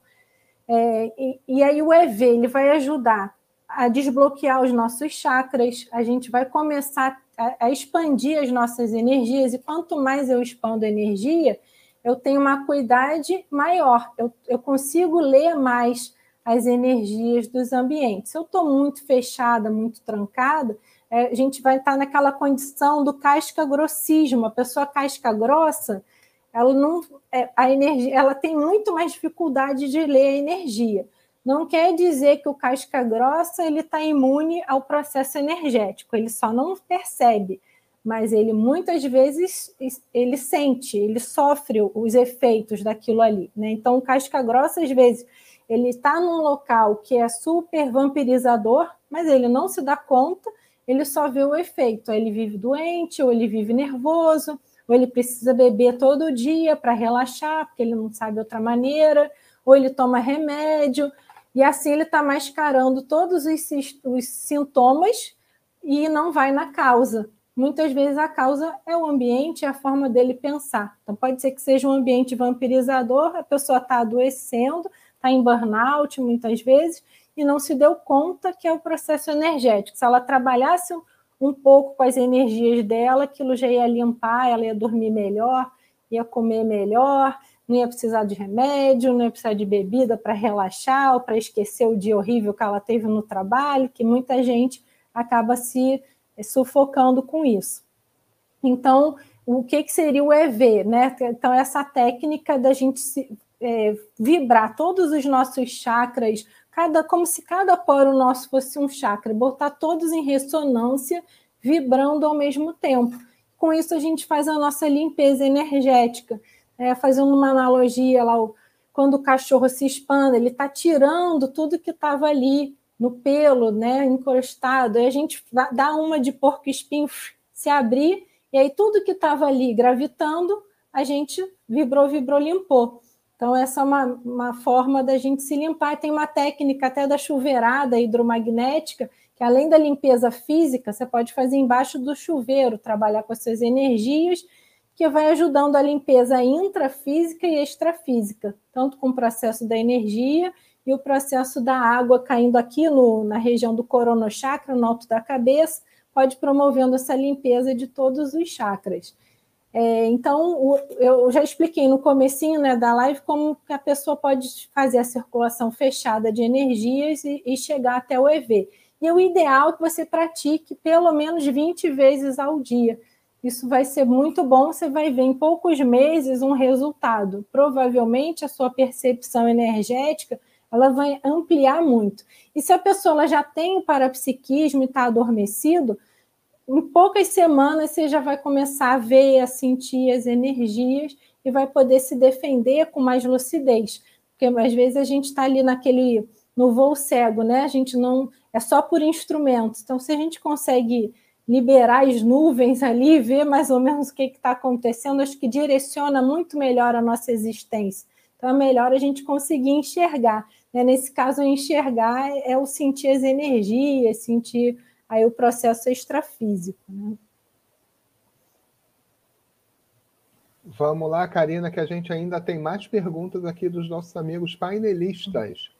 S2: É, e, e aí o EV ele vai ajudar a desbloquear os nossos chakras, a gente vai começar a, a expandir as nossas energias, e quanto mais eu expando energia, eu tenho uma acuidade maior, eu, eu consigo ler mais as energias dos ambientes. Se eu estou muito fechada, muito trancada, é, a gente vai estar naquela condição do casca grossismo. A pessoa casca grossa, ela não, é, a energia, ela tem muito mais dificuldade de ler a energia não quer dizer que o casca grossa ele está imune ao processo energético, ele só não percebe, mas ele muitas vezes ele sente, ele sofre os efeitos daquilo ali. Né? Então, o casca grossa, às vezes, ele está num local que é super vampirizador, mas ele não se dá conta, ele só vê o efeito. Ele vive doente, ou ele vive nervoso, ou ele precisa beber todo dia para relaxar, porque ele não sabe outra maneira, ou ele toma remédio, e assim ele está mascarando todos os, os sintomas e não vai na causa. Muitas vezes a causa é o ambiente, é a forma dele pensar. Então, pode ser que seja um ambiente vampirizador, a pessoa está adoecendo, está em burnout muitas vezes, e não se deu conta que é o processo energético. Se ela trabalhasse um pouco com as energias dela, aquilo já ia limpar, ela ia dormir melhor, ia comer melhor, não ia precisar de remédio, não ia precisar de bebida para relaxar ou para esquecer o dia horrível que ela teve no trabalho, que muita gente acaba se eh, sufocando com isso. Então, o que, que seria o EV? Né? Então, essa técnica da gente se, é, vibrar todos os nossos chakras, cada, como se cada poro nosso fosse um chakra, botar todos em ressonância, vibrando ao mesmo tempo. Com isso, a gente faz a nossa limpeza energética é, fazendo uma analogia lá, quando o cachorro se expande, ele está tirando tudo que estava ali no pelo, né, encrustado, aí a gente dá uma de porco espinho se abrir, e aí tudo que estava ali gravitando, a gente vibrou, vibrou, limpou. Então, essa é uma, uma forma da gente se limpar. Tem uma técnica até da chuveirada hidromagnética, que além da limpeza física, você pode fazer embaixo do chuveiro, trabalhar com as suas energias, que vai ajudando a limpeza intrafísica e extrafísica, tanto com o processo da energia e o processo da água caindo aqui no, na região do coronochakra, no alto da cabeça, pode promovendo essa limpeza de todos os chakras. É, então, o, eu já expliquei no comecinho né, da live como a pessoa pode fazer a circulação fechada de energias e, e chegar até o EV. E o ideal é que você pratique pelo menos 20 vezes ao dia. Isso vai ser muito bom, você vai ver em poucos meses um resultado. Provavelmente a sua percepção energética ela vai ampliar muito. E se a pessoa já tem o parapsiquismo e está adormecido, em poucas semanas você já vai começar a ver, a sentir as energias e vai poder se defender com mais lucidez. Porque às vezes a gente está ali naquele no voo cego, né? A gente não é só por instrumentos. Então, se a gente consegue liberar as nuvens ali, ver mais ou menos o que está acontecendo, acho que direciona muito melhor a nossa existência. Então, é melhor a gente conseguir enxergar. Né? Nesse caso, enxergar é o sentir as energias, sentir aí o processo extrafísico. Né?
S3: Vamos lá, Karina, que a gente ainda tem mais perguntas aqui dos nossos amigos painelistas.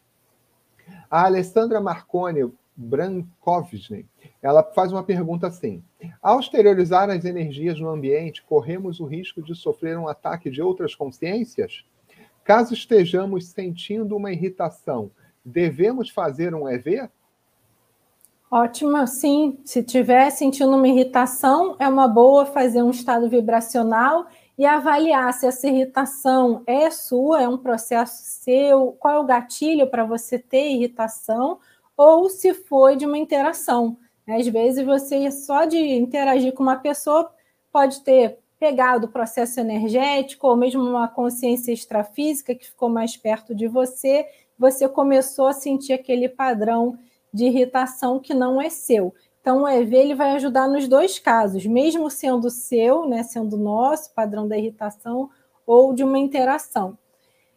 S3: A Alessandra Marconi Brankovsny, ela faz uma pergunta assim: ao exteriorizar as energias no ambiente, corremos o risco de sofrer um ataque de outras consciências? Caso estejamos sentindo uma irritação, devemos fazer um EV?
S2: Ótimo, sim. Se estiver sentindo uma irritação, é uma boa fazer um estado vibracional e avaliar se essa irritação é sua, é um processo seu, qual é o gatilho para você ter irritação, ou se foi de uma interação. Às vezes, você só de interagir com uma pessoa pode ter pegado o processo energético, ou mesmo uma consciência extrafísica que ficou mais perto de você, você começou a sentir aquele padrão de irritação que não é seu. Então, o EV ele vai ajudar nos dois casos, mesmo sendo seu, né, sendo nosso, padrão da irritação, ou de uma interação.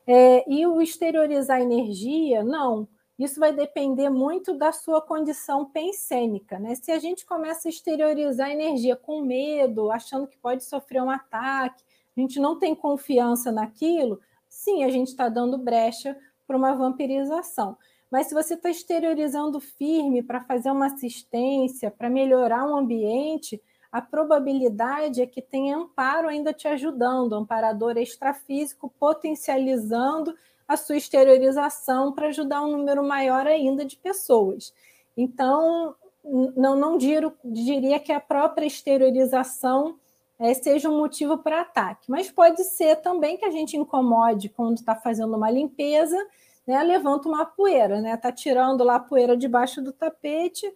S2: É, e o exteriorizar energia, não. Isso vai depender muito da sua condição pensênica, né? Se a gente começa a exteriorizar energia com medo, achando que pode sofrer um ataque, a gente não tem confiança naquilo, sim, a gente está dando brecha para uma vampirização. Mas se você está exteriorizando firme para fazer uma assistência, para melhorar o um ambiente, a probabilidade é que tenha amparo ainda te ajudando, amparador extrafísico potencializando a sua exteriorização para ajudar um número maior ainda de pessoas. Então, não, não diro, diria que a própria exteriorização é, seja um motivo para ataque, mas pode ser também que a gente incomode quando está fazendo uma limpeza, né, levanta uma poeira, né, está tirando lá a poeira debaixo do tapete.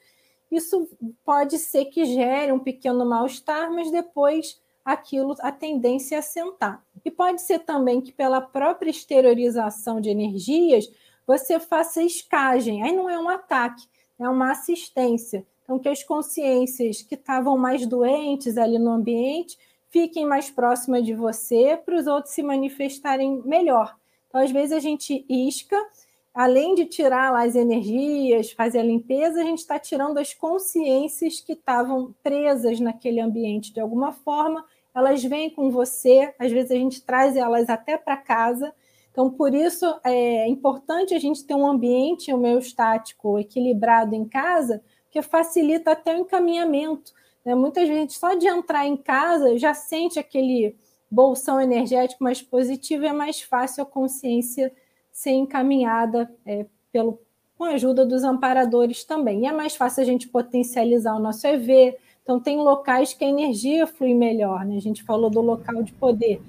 S2: Isso pode ser que gere um pequeno mal-estar, mas depois aquilo, a tendência é assentar. E pode ser também que pela própria exteriorização de energias, você faça escagem. Aí não é um ataque, é uma assistência. Então, que as consciências que estavam mais doentes ali no ambiente fiquem mais próximas de você para os outros se manifestarem melhor. Então, às vezes, a gente isca, além de tirar lá as energias, fazer a limpeza, a gente está tirando as consciências que estavam presas naquele ambiente de alguma forma, elas vêm com você, às vezes a gente traz elas até para casa. Então, por isso é importante a gente ter um ambiente homeostático equilibrado em casa, que facilita até o encaminhamento. Né? Muitas vezes, só de entrar em casa, já sente aquele bolsão energético mais positivo, é mais fácil a consciência ser encaminhada é, pelo, com a ajuda dos amparadores também. E é mais fácil a gente potencializar o nosso EV. Então, tem locais que a energia flui melhor, né? A gente falou do local de poder.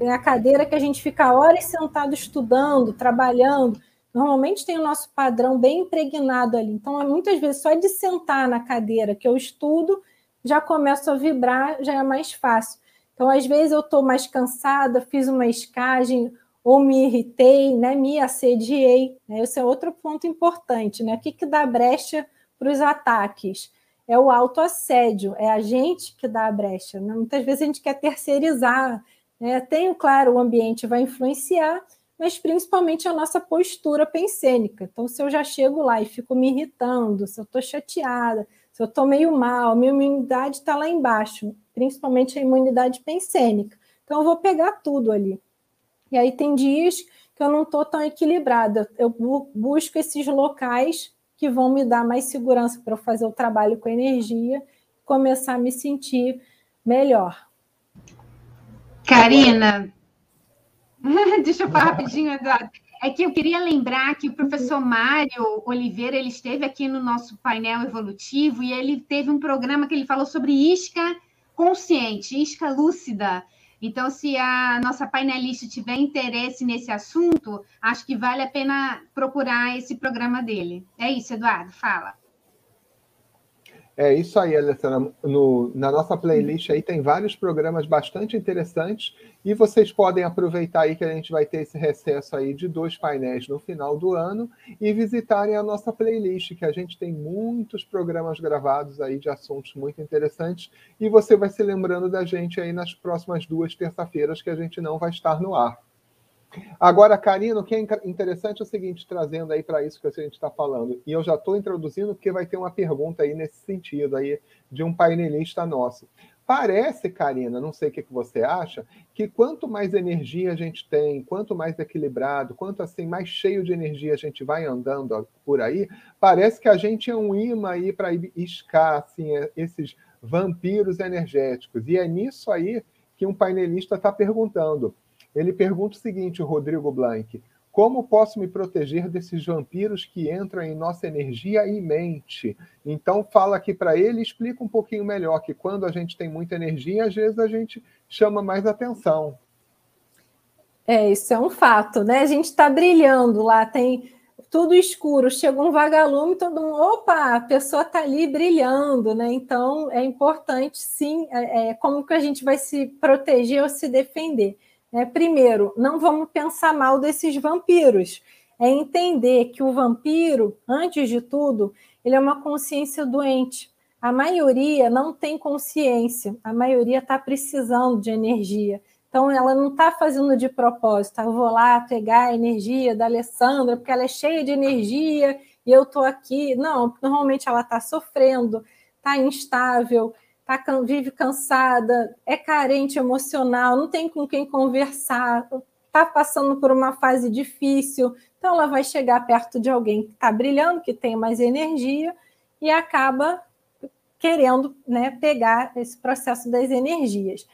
S2: É a cadeira que a gente fica horas sentado estudando, trabalhando. Normalmente tem o nosso padrão bem impregnado ali. Então, é muitas vezes só de sentar na cadeira que eu estudo, já começo a vibrar, já é mais fácil. Então, às vezes eu estou mais cansada, fiz uma escagem, ou me irritei, né, me assediei. Né? Esse é outro ponto importante. Né? O que, que dá brecha para os ataques? É o autoassédio, é a gente que dá a brecha. Né? Muitas vezes a gente quer terceirizar. Né? Tem, claro, o ambiente vai influenciar, mas principalmente a nossa postura pensênica. Então, se eu já chego lá e fico me irritando, se eu estou chateada, se eu estou meio mal, minha imunidade está lá embaixo, principalmente a imunidade pensênica. Então, eu vou pegar tudo ali. E aí tem dias que eu não estou tão equilibrada. Eu busco esses locais que vão me dar mais segurança para eu fazer o trabalho com energia, começar a me sentir melhor.
S1: Karina, deixa eu falar rapidinho, Eduardo. É que eu queria lembrar que o professor Mário Oliveira ele esteve aqui no nosso painel evolutivo e ele teve um programa que ele falou sobre isca consciente, isca lúcida. Então, se a nossa painelista tiver interesse nesse assunto, acho que vale a pena procurar esse programa dele. É isso, Eduardo, fala.
S3: É isso aí, Alessandra. No, na nossa playlist aí tem vários programas bastante interessantes e vocês podem aproveitar aí que a gente vai ter esse recesso aí de dois painéis no final do ano e visitarem a nossa playlist, que a gente tem muitos programas gravados aí de assuntos muito interessantes e você vai se lembrando da gente aí nas próximas duas terça-feiras que a gente não vai estar no ar. Agora, Karina, o que é interessante é o seguinte, trazendo aí para isso que a gente está falando, e eu já estou introduzindo porque vai ter uma pergunta aí nesse sentido aí de um painelista nosso. Parece, Karina, não sei o que você acha, que quanto mais energia a gente tem, quanto mais equilibrado, quanto assim mais cheio de energia a gente vai andando por aí, parece que a gente é um imã aí para iscar assim, esses vampiros energéticos. E é nisso aí que um painelista está perguntando. Ele pergunta o seguinte, Rodrigo Blank: como posso me proteger desses vampiros que entram em nossa energia e mente? Então, fala aqui para ele, explica um pouquinho melhor que quando a gente tem muita energia, às vezes a gente chama mais atenção.
S2: É, isso é um fato, né? A gente está brilhando lá, tem tudo escuro, chega um vagalume, todo mundo, opa, a pessoa está ali brilhando, né? Então é importante, sim, é, é, como que a gente vai se proteger ou se defender. É, primeiro, não vamos pensar mal desses vampiros. É entender que o vampiro, antes de tudo, ele é uma consciência doente. A maioria não tem consciência, a maioria está precisando de energia. Então, ela não está fazendo de propósito. Eu vou lá pegar a energia da Alessandra, porque ela é cheia de energia e eu estou aqui. Não, normalmente ela está sofrendo, está instável, tá, vive cansada, é carente emocional, não tem com quem conversar, está passando por uma fase difícil, então ela vai chegar perto de alguém que está brilhando, que tem mais energia, e acaba querendo né, pegar esse processo das energias.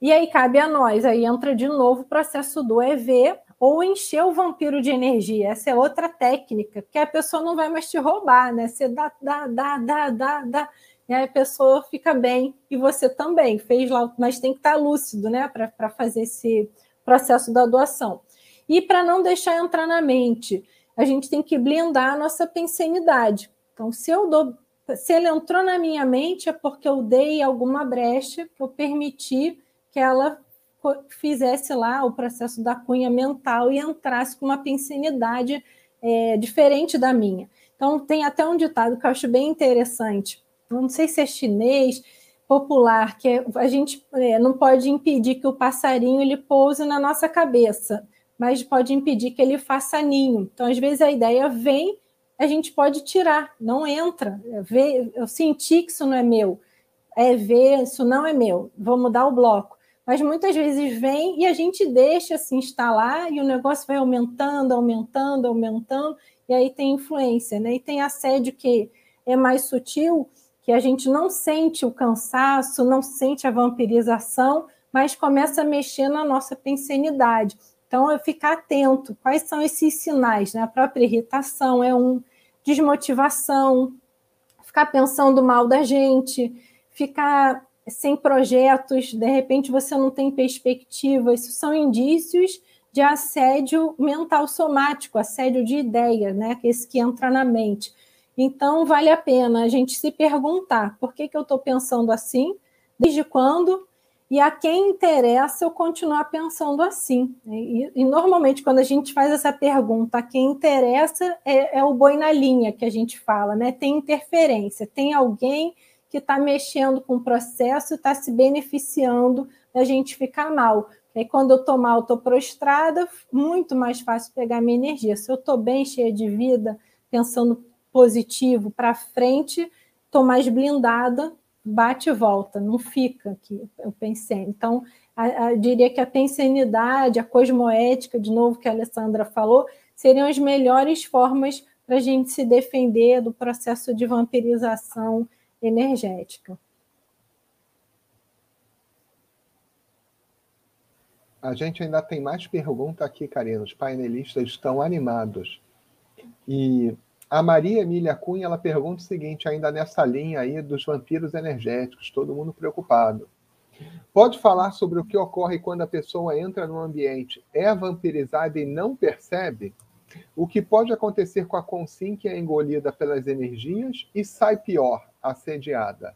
S2: E aí cabe a nós, aí entra de novo o processo do EV, ou encher o vampiro de energia. Essa é outra técnica, porque a pessoa não vai mais te roubar, né? Você dá, dá, dá, dá, dá, dá e a pessoa fica bem e você também fez lá, mas tem que estar lúcido, né, para fazer esse processo da doação. E para não deixar entrar na mente, a gente tem que blindar a nossa pensenidade. Então, se eu dou, se ele entrou na minha mente é porque eu dei alguma brecha, que eu permiti que ela fizesse lá o processo da cunha mental e entrasse com uma pensenidade é, diferente da minha. Então, tem até um ditado que eu acho bem interessante não sei se é chinês, popular, que é, a gente é, não pode impedir que o passarinho ele pouse na nossa cabeça, mas pode impedir que ele faça ninho. Então, às vezes, a ideia vem, a gente pode tirar, não entra. É ver, eu senti que isso não é meu. É ver, isso não é meu. Vou mudar o bloco. Mas muitas vezes vem e a gente deixa se instalar e o negócio vai aumentando, aumentando, aumentando, e aí tem influência, né? E tem assédio que é mais sutil, que a gente não sente o cansaço, não sente a vampirização, mas começa a mexer na nossa pensenidade. Então, é ficar atento. Quais são esses sinais? Né? A própria irritação é um, desmotivação, ficar pensando mal da gente, ficar sem projetos, de repente você não tem perspectiva. Isso são indícios de assédio mental somático, assédio de ideia, né? É esse que entra na mente. Então, vale a pena a gente se perguntar por que, que eu estou pensando assim, desde quando, e a quem interessa eu continuar pensando assim. E, e, normalmente, quando a gente faz essa pergunta, a quem interessa é, é o boi na linha que a gente fala, né? Tem interferência, tem alguém que está mexendo com o processo está se beneficiando da gente ficar mal. E quando eu estou mal, estou prostrada, muito mais fácil pegar minha energia. Se eu estou bem, cheia de vida, pensando positivo para frente, estou mais blindada, bate e volta, não fica aqui, eu pensei. Então, a, a, diria que a pensenidade, a cosmoética, de novo, que a Alessandra falou, seriam as melhores formas para a gente se defender do processo de vampirização energética.
S3: A gente ainda tem mais pergunta aqui, Karina. Os painelistas estão animados. E a Maria Emília Cunha ela pergunta o seguinte, ainda nessa linha aí dos vampiros energéticos, todo mundo preocupado. Pode falar sobre o que ocorre quando a pessoa entra no ambiente, é vampirizada e não percebe? O que pode acontecer com a Consim que é engolida pelas energias e sai pior, assediada?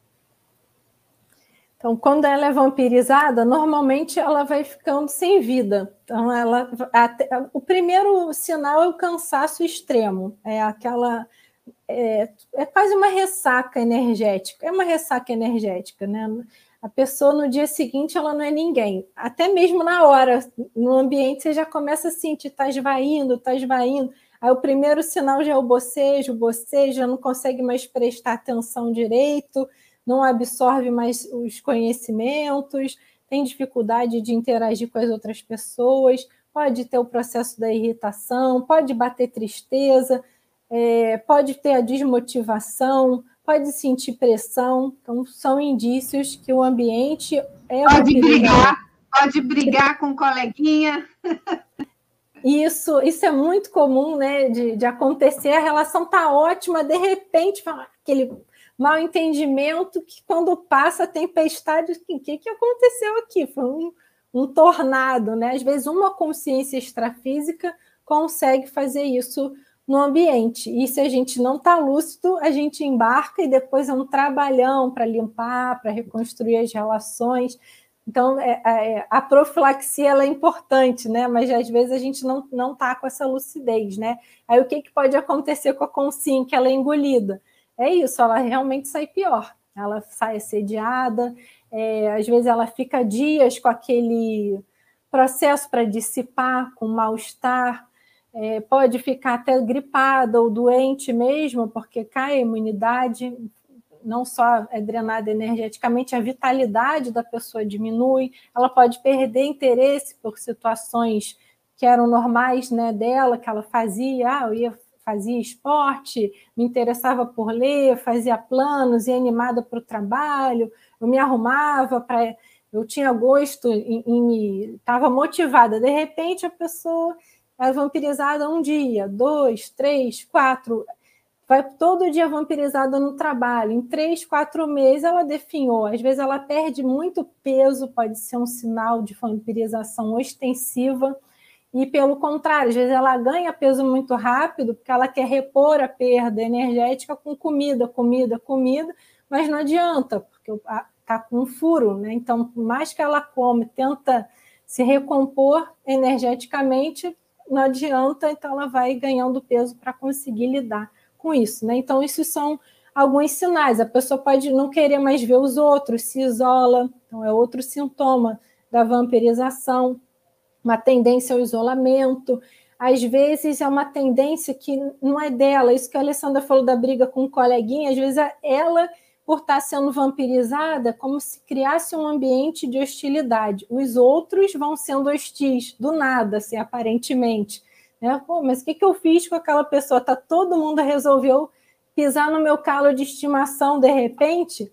S2: Então, quando ela é vampirizada, normalmente ela vai ficando sem vida. Então, ela, até, o primeiro sinal é o cansaço extremo, é aquela é, é, quase uma ressaca energética. É uma ressaca energética, né? A pessoa no dia seguinte ela não é ninguém. Até mesmo na hora, no ambiente, você já começa a sentir, está esvaindo, está esvaindo. Aí o primeiro sinal já é o bocejo, o bocejo já não consegue mais prestar atenção direito não absorve mais os conhecimentos, tem dificuldade de interagir com as outras pessoas, pode ter o processo da irritação, pode bater tristeza, é, pode ter a desmotivação, pode sentir pressão. Então, são indícios que o ambiente é.
S1: Pode brigar, pode brigar com o coleguinha.
S2: Isso, isso é muito comum né, de, de acontecer. A relação está ótima, de repente, aquele mal entendimento que quando passa a tempestade, o que, que aconteceu aqui? Foi um, um tornado, né? Às vezes uma consciência extrafísica consegue fazer isso no ambiente. E se a gente não está lúcido, a gente embarca e depois é um trabalhão para limpar, para reconstruir as relações. Então, é, é, a profilaxia é importante, né? Mas às vezes a gente não não está com essa lucidez, né? Aí o que, que pode acontecer com a consciência que ela é engolida? É isso, ela realmente sai pior. Ela sai assediada, é, às vezes ela fica dias com aquele processo para dissipar, com mal-estar, é, pode ficar até gripada ou doente mesmo, porque cai a imunidade, não só é drenada energeticamente, a vitalidade da pessoa diminui, ela pode perder interesse por situações que eram normais né, dela, que ela fazia, ah, eu ia fazia esporte, me interessava por ler, fazia planos, ia animada para o trabalho, eu me arrumava para. Eu tinha gosto em estava motivada. De repente, a pessoa é vampirizada um dia, dois, três, quatro, vai todo dia vampirizada no trabalho. Em três, quatro meses, ela definhou. Às vezes, ela perde muito peso, pode ser um sinal de vampirização ostensiva e pelo contrário, às vezes ela ganha peso muito rápido porque ela quer repor a perda energética com comida, comida, comida, mas não adianta, porque está com um furo, né? Então, por mais que ela come, tenta se recompor energeticamente, não adianta, então ela vai ganhando peso para conseguir lidar com isso, né? Então, isso são alguns sinais. A pessoa pode não querer mais ver os outros, se isola, então é outro sintoma da vampirização uma tendência ao isolamento, às vezes é uma tendência que não é dela. Isso que a Alessandra falou da briga com o coleguinha, às vezes é ela, por estar sendo vampirizada, como se criasse um ambiente de hostilidade. Os outros vão sendo hostis, do nada, assim, aparentemente. Né? Pô, mas o que, que eu fiz com aquela pessoa? Tá, todo mundo resolveu pisar no meu calo de estimação de repente?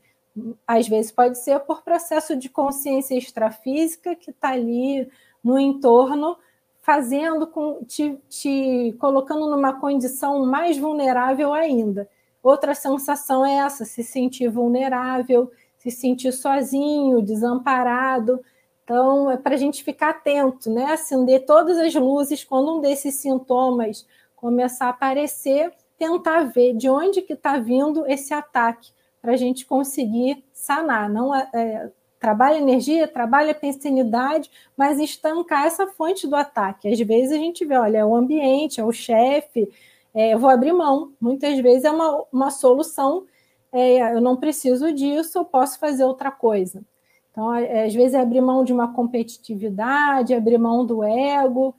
S2: Às vezes pode ser por processo de consciência extrafísica que está ali no entorno, fazendo com te, te colocando numa condição mais vulnerável ainda. Outra sensação é essa, se sentir vulnerável, se sentir sozinho, desamparado. Então, é para a gente ficar atento, né? Acender todas as luzes quando um desses sintomas começar a aparecer, tentar ver de onde que está vindo esse ataque, para a gente conseguir sanar. Não é, é trabalha energia, trabalha pensanidade, mas estancar essa fonte do ataque. Às vezes a gente vê, olha, é o ambiente, é o chefe, é, eu vou abrir mão. Muitas vezes é uma, uma solução, é, eu não preciso disso, eu posso fazer outra coisa. Então, é, às vezes, é abrir mão de uma competitividade, abrir mão do ego,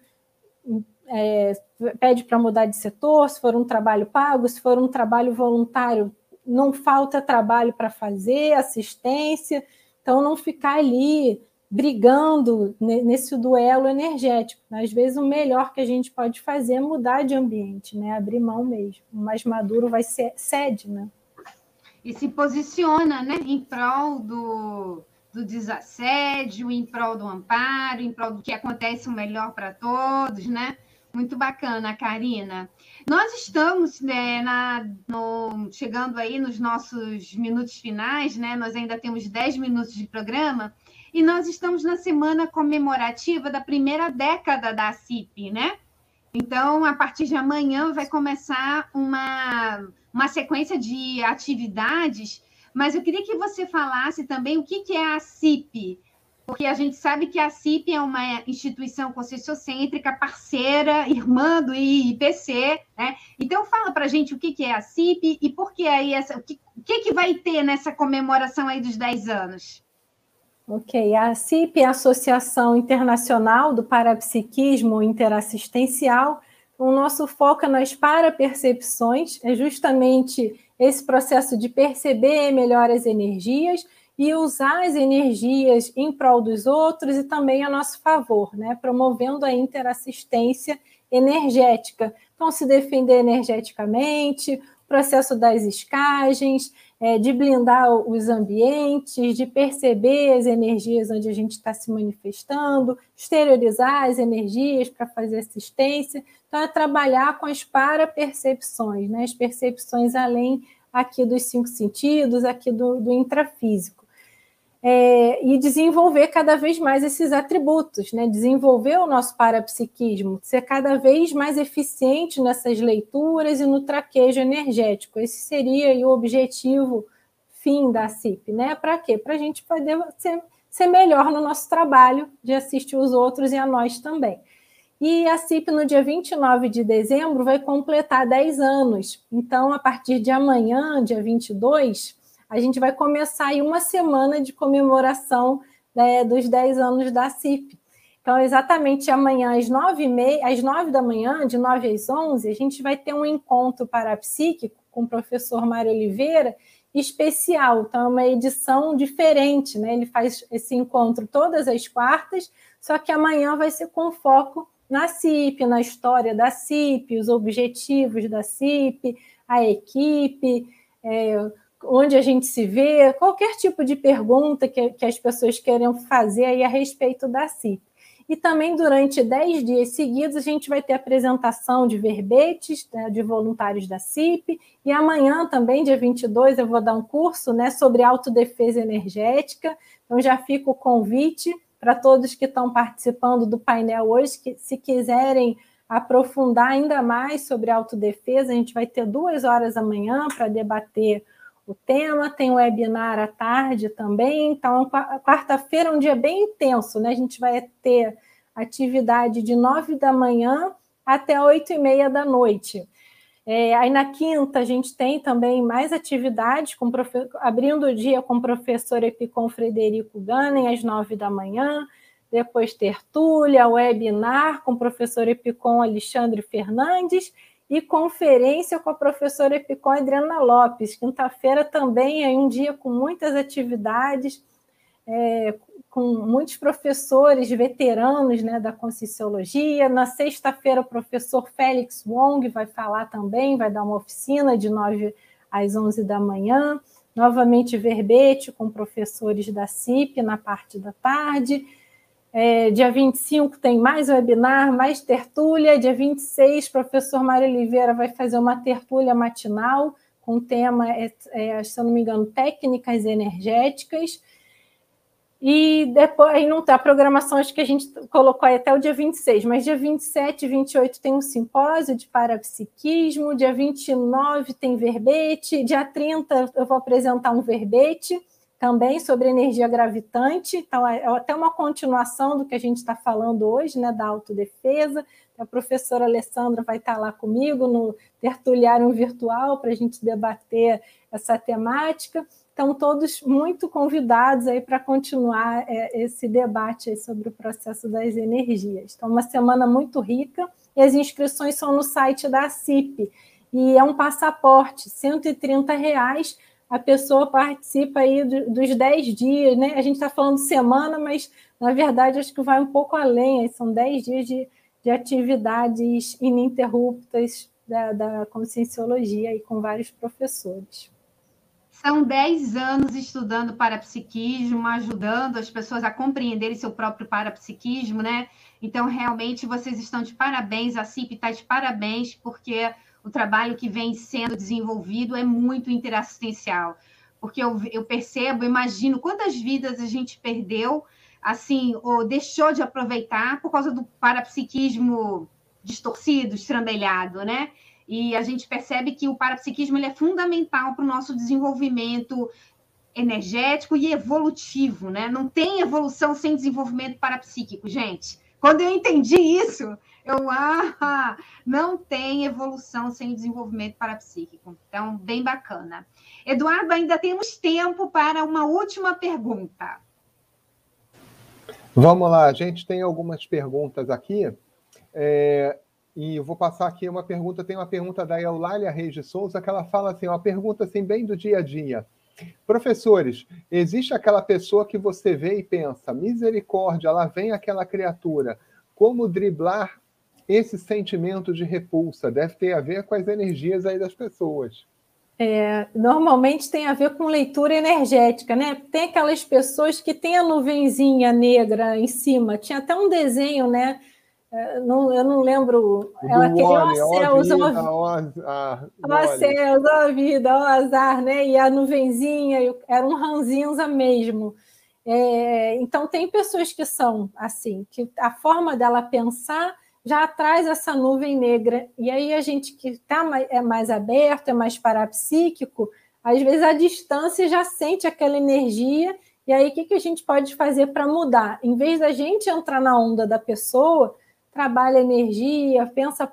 S2: é, pede para mudar de setor, se for um trabalho pago, se for um trabalho voluntário, não falta trabalho para fazer, assistência, então não ficar ali brigando nesse duelo energético. Às vezes o melhor que a gente pode fazer é mudar de ambiente, né? Abrir mão mesmo. O mais maduro vai ser cede, né?
S1: E se posiciona, né, em prol do, do desassédio, em prol do amparo, em prol do que acontece o melhor para todos, né? Muito bacana, Karina. Nós estamos né, na, no, chegando aí nos nossos minutos finais, né? Nós ainda temos 10 minutos de programa e nós estamos na semana comemorativa da primeira década da CIP, né? Então, a partir de amanhã vai começar uma, uma sequência de atividades, mas eu queria que você falasse também o que, que é a CIP, porque a gente sabe que a CIP é uma instituição conscienciocêntrica, parceira, irmã do IPC, né? Então, fala para a gente o que, que é a CIP e por que aí essa, o que, o que, que vai ter nessa comemoração aí dos 10 anos?
S2: Ok, a CIP é a Associação Internacional do Parapsiquismo Interassistencial. O nosso foco é nas parapercepções, é justamente esse processo de perceber melhor as energias e usar as energias em prol dos outros e também a nosso favor, né? promovendo a interassistência energética. Então, se defender energeticamente, processo das escagens, é, de blindar os ambientes, de perceber as energias onde a gente está se manifestando, exteriorizar as energias para fazer assistência. Então, é trabalhar com as parapercepções, né? as percepções além aqui dos cinco sentidos, aqui do, do intrafísico é, e desenvolver cada vez mais esses atributos, né? desenvolver o nosso parapsiquismo, ser cada vez mais eficiente nessas leituras e no traquejo energético. Esse seria o objetivo fim da CIP, né? Para quê? Para a gente poder ser, ser melhor no nosso trabalho de assistir os outros e a nós também. E a CIP, no dia 29 de dezembro, vai completar 10 anos. Então, a partir de amanhã, dia 22, a gente vai começar aí uma semana de comemoração né, dos 10 anos da CIP. Então, exatamente amanhã, às 9, meia, às 9 da manhã, de 9 às 11, a gente vai ter um encontro parapsíquico com o professor Mário Oliveira, especial. Então, é uma edição diferente, né? Ele faz esse encontro todas as quartas, só que amanhã vai ser com foco na CIP, na história da CIP, os objetivos da CIP, a equipe, é, onde a gente se vê, qualquer tipo de pergunta que, que as pessoas queiram fazer aí a respeito da CIP. E também durante 10 dias seguidos a gente vai ter apresentação de verbetes né, de voluntários da CIP. E amanhã também, dia 22, eu vou dar um curso né, sobre autodefesa energética. Então já fica o convite para todos que estão participando do painel hoje, que se quiserem aprofundar ainda mais sobre autodefesa, a gente vai ter duas horas amanhã para debater o tema, tem webinar à tarde também. Então, quarta-feira é um dia bem intenso, né? A gente vai ter atividade de nove da manhã até oito e meia da noite. É, aí na quinta a gente tem também mais atividades, com abrindo o dia com o professor Epicom Frederico Gannen, às nove da manhã, depois tertúlia, webinar com o professor Epicom Alexandre Fernandes, e conferência com a professora Epicó Adriana Lopes. Quinta-feira também é um dia com muitas atividades, é, com muitos professores veteranos né, da Conscienciologia. Na sexta-feira, o professor Félix Wong vai falar também, vai dar uma oficina de 9 às 11 da manhã. Novamente, verbete com professores da CIP na parte da tarde. É, dia 25 tem mais webinar, mais tertúlia. Dia 26, professor Mário Oliveira vai fazer uma tertúlia matinal com o tema, é, é, se eu não me engano, técnicas energéticas. E depois, aí não tá a programação, acho que a gente colocou aí até o dia 26, mas dia 27 e 28 tem um simpósio de parapsiquismo, dia 29 tem verbete, dia 30 eu vou apresentar um verbete também sobre energia gravitante. Então, é, é até uma continuação do que a gente está falando hoje, né, da autodefesa. A professora Alessandra vai estar lá comigo no tertuliário virtual para a gente debater essa temática. Estão todos muito convidados aí para continuar é, esse debate sobre o processo das energias. Então, uma semana muito rica e as inscrições são no site da CIP. E é um passaporte, 130 reais. A pessoa participa aí dos 10 dias, né? A gente está falando semana, mas na verdade acho que vai um pouco além. São 10 dias de, de atividades ininterruptas da, da conscienciologia e com vários professores.
S1: São 10 anos estudando parapsiquismo, ajudando as pessoas a compreenderem seu próprio parapsiquismo, né? Então, realmente, vocês estão de parabéns, a CIP está de parabéns, porque o trabalho que vem sendo desenvolvido é muito interassistencial. Porque eu, eu percebo, imagino quantas vidas a gente perdeu, assim, ou deixou de aproveitar por causa do parapsiquismo distorcido, estrambelhado, né? E a gente percebe que o parapsiquismo ele é fundamental para o nosso desenvolvimento energético e evolutivo, né? Não tem evolução sem desenvolvimento parapsíquico, gente. Quando eu entendi isso, eu ah, não tem evolução sem desenvolvimento parapsíquico. Então, bem bacana. Eduardo, ainda temos tempo para uma última pergunta.
S3: Vamos lá, a gente tem algumas perguntas aqui. É, e vou passar aqui uma pergunta, tem uma pergunta da Eulália Reis de Souza, que ela fala assim, uma pergunta assim bem do dia a dia. Professores, existe aquela pessoa que você vê e pensa, misericórdia, lá vem aquela criatura. Como driblar esse sentimento de repulsa? Deve ter a ver com as energias aí das pessoas.
S2: É, normalmente tem a ver com leitura energética, né? Tem aquelas pessoas que têm a nuvenzinha negra em cima. Tinha até um desenho, né? É, não, eu não lembro.
S3: Do ela queria o céus, ó
S2: vida, ó azar, né? E a nuvenzinha, era um ranzinza mesmo. É, então, tem pessoas que são assim, que a forma dela pensar já traz essa nuvem negra. E aí, a gente que tá, é mais aberto, é mais parapsíquico, às vezes a distância já sente aquela energia. E aí, o que, que a gente pode fazer para mudar? Em vez da gente entrar na onda da pessoa, trabalha energia, pensa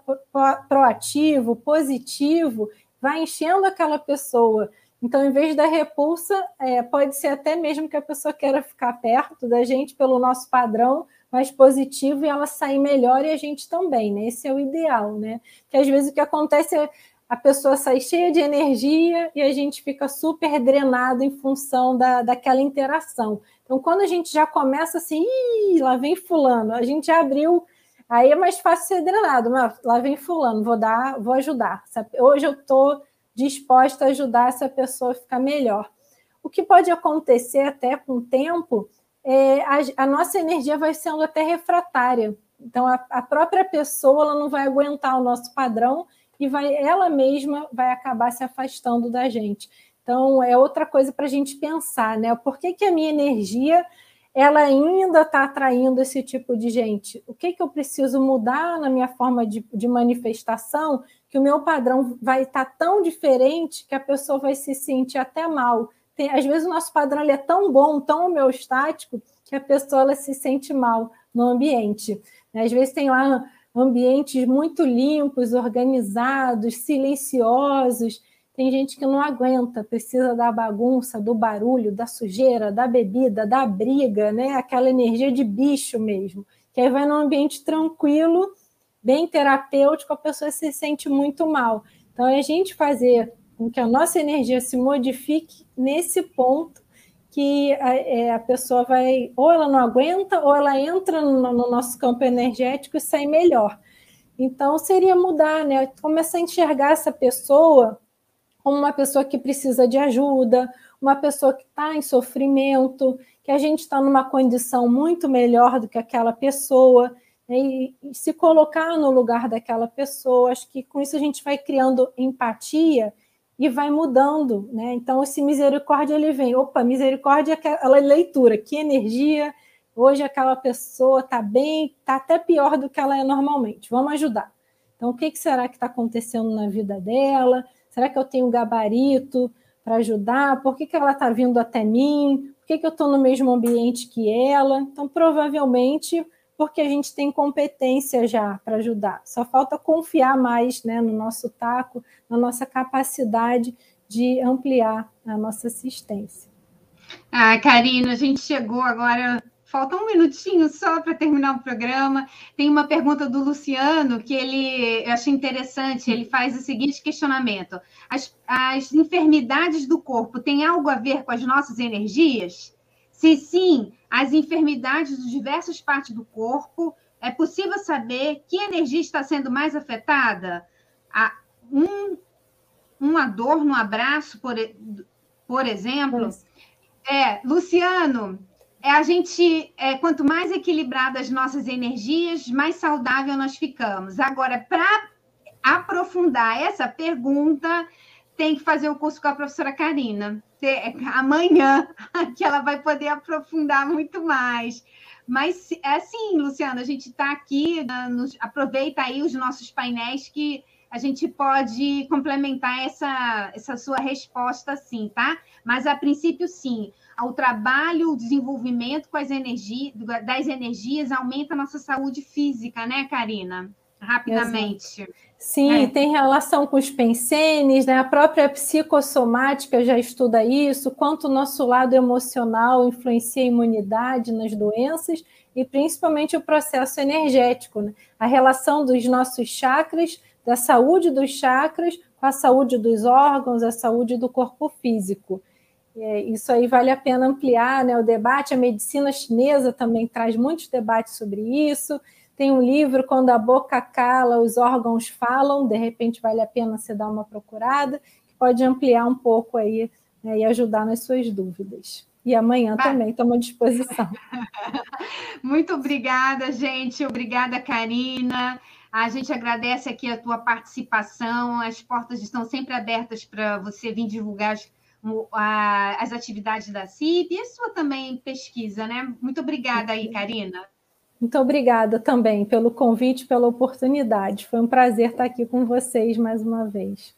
S2: proativo, positivo, vai enchendo aquela pessoa. Então, em vez da repulsa, é, pode ser até mesmo que a pessoa queira ficar perto da gente pelo nosso padrão mais positivo e ela sair melhor e a gente também, né? Esse é o ideal, né? Que às vezes o que acontece é a pessoa sai cheia de energia e a gente fica super drenado em função da, daquela interação. Então, quando a gente já começa assim, Ih, lá vem fulano, a gente já abriu Aí é mais fácil ser drenado, mas lá vem fulano, vou dar, vou ajudar. Hoje eu estou disposta a ajudar essa pessoa a ficar melhor. O que pode acontecer até com o tempo é a, a nossa energia vai sendo até refratária. Então a, a, própria pessoa ela não vai aguentar o nosso padrão e vai ela mesma vai acabar se afastando da gente. Então é outra coisa para a gente pensar, né? Por que, que a minha energia ela ainda está atraindo esse tipo de gente. O que, que eu preciso mudar na minha forma de, de manifestação que o meu padrão vai estar tá tão diferente que a pessoa vai se sentir até mal. Tem, às vezes o nosso padrão é tão bom, tão homeostático, que a pessoa ela se sente mal no ambiente. Às vezes tem lá ambientes muito limpos, organizados, silenciosos, tem gente que não aguenta, precisa da bagunça, do barulho, da sujeira, da bebida, da briga, né? Aquela energia de bicho mesmo. Que aí vai num ambiente tranquilo, bem terapêutico, a pessoa se sente muito mal. Então, é a gente fazer com que a nossa energia se modifique nesse ponto que a, é, a pessoa vai, ou ela não aguenta, ou ela entra no, no nosso campo energético e sai melhor. Então, seria mudar, né? Começar a enxergar essa pessoa como uma pessoa que precisa de ajuda, uma pessoa que está em sofrimento, que a gente está numa condição muito melhor do que aquela pessoa, né? e, e se colocar no lugar daquela pessoa. Acho que com isso a gente vai criando empatia e vai mudando, né? Então, esse misericórdia ele vem, opa, misericórdia é aquela leitura, que energia, hoje aquela pessoa está bem, está até pior do que ela é normalmente, vamos ajudar. Então, o que, que será que está acontecendo na vida dela? Será que eu tenho gabarito para ajudar? Por que, que ela está vindo até mim? Por que, que eu estou no mesmo ambiente que ela? Então, provavelmente, porque a gente tem competência já para ajudar. Só falta confiar mais né, no nosso taco, na nossa capacidade de ampliar a nossa assistência.
S1: Ah, Karina, a gente chegou agora falta um minutinho só para terminar o programa. Tem uma pergunta do Luciano que ele eu achei interessante. Ele faz o seguinte questionamento: as, as enfermidades do corpo têm algo a ver com as nossas energias? Se sim, as enfermidades de diversas partes do corpo, é possível saber que energia está sendo mais afetada? Um, uma dor no abraço, por, por exemplo. É, Luciano, é a gente, é, quanto mais equilibradas as nossas energias, mais saudável nós ficamos. Agora, para aprofundar essa pergunta, tem que fazer o curso com a professora Karina. Amanhã, que ela vai poder aprofundar muito mais. Mas é assim, Luciana, a gente está aqui, né, nos, aproveita aí os nossos painéis que a gente pode complementar essa, essa sua resposta, sim, tá? Mas a princípio, sim ao trabalho, o desenvolvimento com as energias, das energias aumenta a nossa saúde física, né, Karina? Rapidamente.
S2: Exato. Sim, é. tem relação com os pensenes, né? A própria psicossomática já estuda isso, quanto o nosso lado emocional influencia a imunidade nas doenças e principalmente o processo energético, né? A relação dos nossos chakras, da saúde dos chakras com a saúde dos órgãos, a saúde do corpo físico. É, isso aí vale a pena ampliar né, o debate. A medicina chinesa também traz muitos debates sobre isso. Tem um livro, Quando a Boca Cala, os órgãos falam, de repente vale a pena você dar uma procurada, que pode ampliar um pouco aí né, e ajudar nas suas dúvidas. E amanhã também estamos à disposição.
S1: Muito obrigada, gente. Obrigada, Karina. A gente agradece aqui a tua participação. As portas estão sempre abertas para você vir divulgar as atividades da CIP e a sua também pesquisa, né? Muito obrigada aí, Karina.
S2: Muito obrigada também pelo convite, pela oportunidade. Foi um prazer estar aqui com vocês mais uma vez.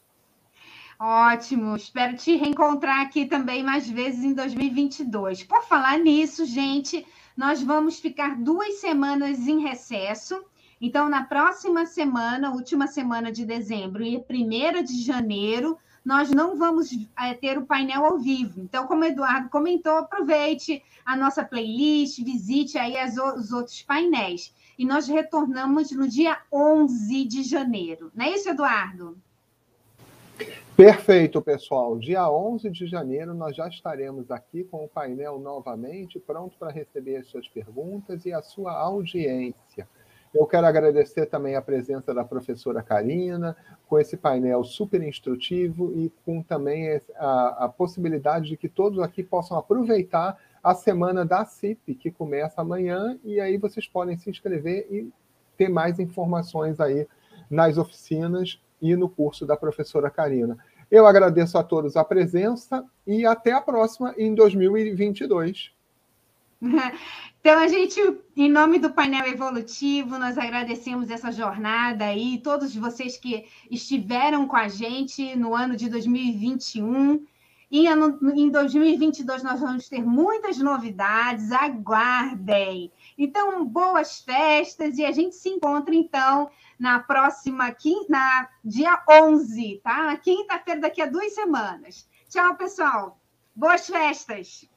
S1: Ótimo, espero te reencontrar aqui também mais vezes em 2022. Por falar nisso, gente, nós vamos ficar duas semanas em recesso. Então, na próxima semana, última semana de dezembro e primeira de janeiro, nós não vamos é, ter o painel ao vivo. Então, como o Eduardo comentou, aproveite a nossa playlist, visite aí as, os outros painéis. E nós retornamos no dia 11 de janeiro. Não é isso, Eduardo?
S3: Perfeito, pessoal. Dia 11 de janeiro nós já estaremos aqui com o painel novamente, pronto para receber as suas perguntas e a sua audiência. Eu quero agradecer também a presença da professora Karina, com esse painel super instrutivo e com também a, a possibilidade de que todos aqui possam aproveitar a semana da CIP, que começa amanhã, e aí vocês podem se inscrever e ter mais informações aí nas oficinas e no curso da professora Karina. Eu agradeço a todos a presença e até a próxima em 2022.
S1: Então, a gente, em nome do painel evolutivo, nós agradecemos essa jornada aí, todos vocês que estiveram com a gente no ano de 2021. E em 2022 nós vamos ter muitas novidades, aguardem. Então, boas festas e a gente se encontra então na próxima na dia 11, tá? Quinta-feira daqui a duas semanas. Tchau, pessoal. Boas festas.